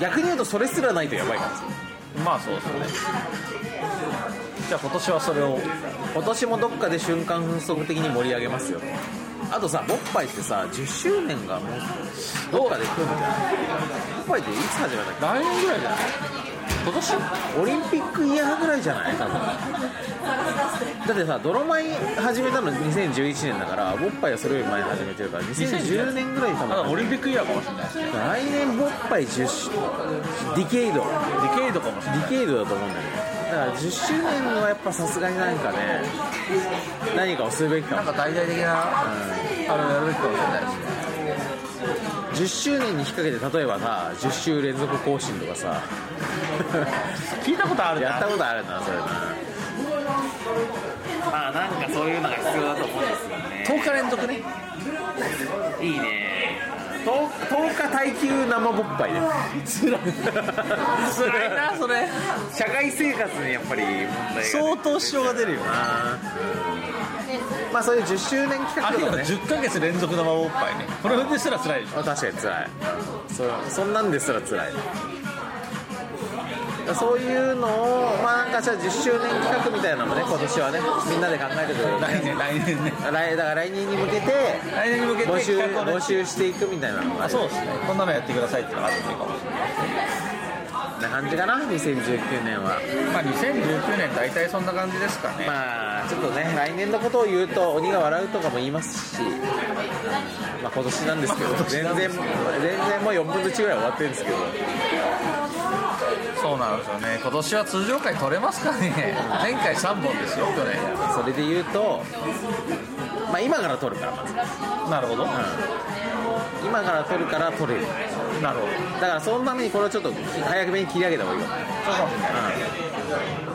Speaker 2: 逆に言うとそれすらないとやばいから。
Speaker 3: まあそうですねじゃあ今年はそれを
Speaker 2: 今年もどっかで瞬間風速的に盛り上げますよ。あとさボッパイってさ10周年がもうどっかで来るんじゃない？ボッパイっていつ始めたっけ？
Speaker 3: 来年ぐらいじゃない？今年
Speaker 2: オリンピックイヤーぐらいじゃない？多分。だってさ泥米始めたの2011年だからボッパイはそれより前に始めてるから2010年ぐらいに多
Speaker 3: まだオ
Speaker 2: 分
Speaker 3: リンピックイヤーかもしれない。
Speaker 2: 来年ボッパイ10周ディケイド。
Speaker 3: ディケイドかもしれない。
Speaker 2: ディケイドだと思うんだよね。だから10周年はやっぱさすがになんかね何かをするべきかも。
Speaker 3: なんか大々的なあのやるべきかもしれないね
Speaker 2: 10周年に引っ掛けて例えばさ10週連続更新とかさ。
Speaker 3: 聞いたことあるな。
Speaker 2: やったことあるなそれな。まあなんかそういうのが必要だと思うんですよね。
Speaker 3: 10日連続ね。
Speaker 2: いいね。10, 日耐久生ぼっぱいです
Speaker 3: 辛いなそれ。
Speaker 2: 社会生活にやっぱり問題が
Speaker 3: 相当支障が出るよ
Speaker 2: あーまあそういう10周年企画とかね。
Speaker 3: 10ヶ月連続生おっぱいね。これですら辛い。でしょ
Speaker 2: あ確かに辛い。そそんなんですら辛い。そういうのをまあなんかじゃあ10周年企画みたいなのもね今年はねみんなで考えてくる
Speaker 3: 来年来年ね。
Speaker 2: 来だから来年に向けて
Speaker 3: 来年に向けて
Speaker 2: 募集募集していくみたいなのが
Speaker 3: あそうですね。こんなのやってくださいっていうのがあってもいいかもしれない
Speaker 2: な感じかな2019年は。
Speaker 3: まあ2019年大体そんな感じですかね、
Speaker 2: まあちょっとね来年のことを言うと鬼が笑うとかも言いますしまあ今年なんですけど全然全然もう4分の1ぐらい終わってるんですけど。
Speaker 3: そうなんですよね。今年は通常回取れますかね。(laughs) 前回3本ですよ去年。
Speaker 2: それで言うとまあ今から撮るからまず、
Speaker 3: なるほど、
Speaker 2: 今から撮るから撮れる。
Speaker 3: なるほど。
Speaker 2: だからそのためにこれをちょっと早めに切り上げた方がいいよ、
Speaker 3: そうかもしれない。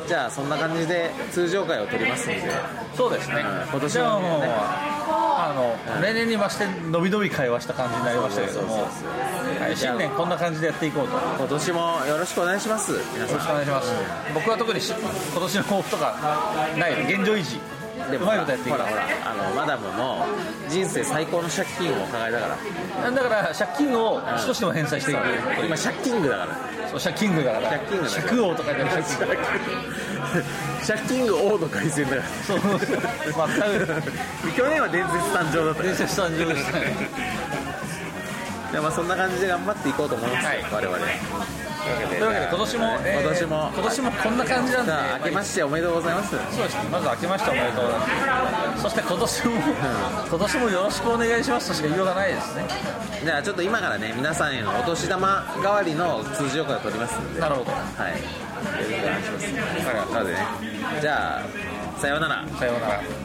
Speaker 2: じゃあそんな感じで通常回を撮りますんで。
Speaker 3: そうですね、
Speaker 2: うん今年
Speaker 3: じゃあもうああの、
Speaker 2: うん。
Speaker 3: 例年に増して伸び伸び会話した感じになりましたけども。はい新年こんな感じでやっていこうと。よ
Speaker 2: 今年もよろしくお願いします。皆さん。
Speaker 3: ろしくお願いします、僕は特にし今年の抱負とかない。現状維持
Speaker 2: でもほらほらあのマダムも人生最高の借金を抱えながら。
Speaker 3: だから借金を少しでも返済していく、
Speaker 2: 今借金具だから。
Speaker 3: そう借金具だから。
Speaker 2: 借金具だから
Speaker 3: 借王とかじゃなくて
Speaker 2: 借金具王の凱旋だか
Speaker 3: そう。全く。
Speaker 2: ら去年は伝説誕生だった
Speaker 3: 伝説誕生でしたね。(laughs)
Speaker 2: でまあそんな感じで頑張っていこうと思います、
Speaker 3: はい。
Speaker 2: 我々
Speaker 3: というわけで。今年も、えー
Speaker 2: 今年も。
Speaker 3: 今年もこんな感じなんで。
Speaker 2: 明けましておめでとうございます。
Speaker 3: そうです。ねまず明けましておめでとうございますそして今年も今年もよろしくお願いしますとしか言いようがないですね。
Speaker 2: じゃあちょっと今からね皆さんへのお年玉代わりの通常会を取りますんで。
Speaker 3: なるほど。
Speaker 2: はい。よろしくお願いします。なのでね。じゃあさようなら。
Speaker 3: さようなら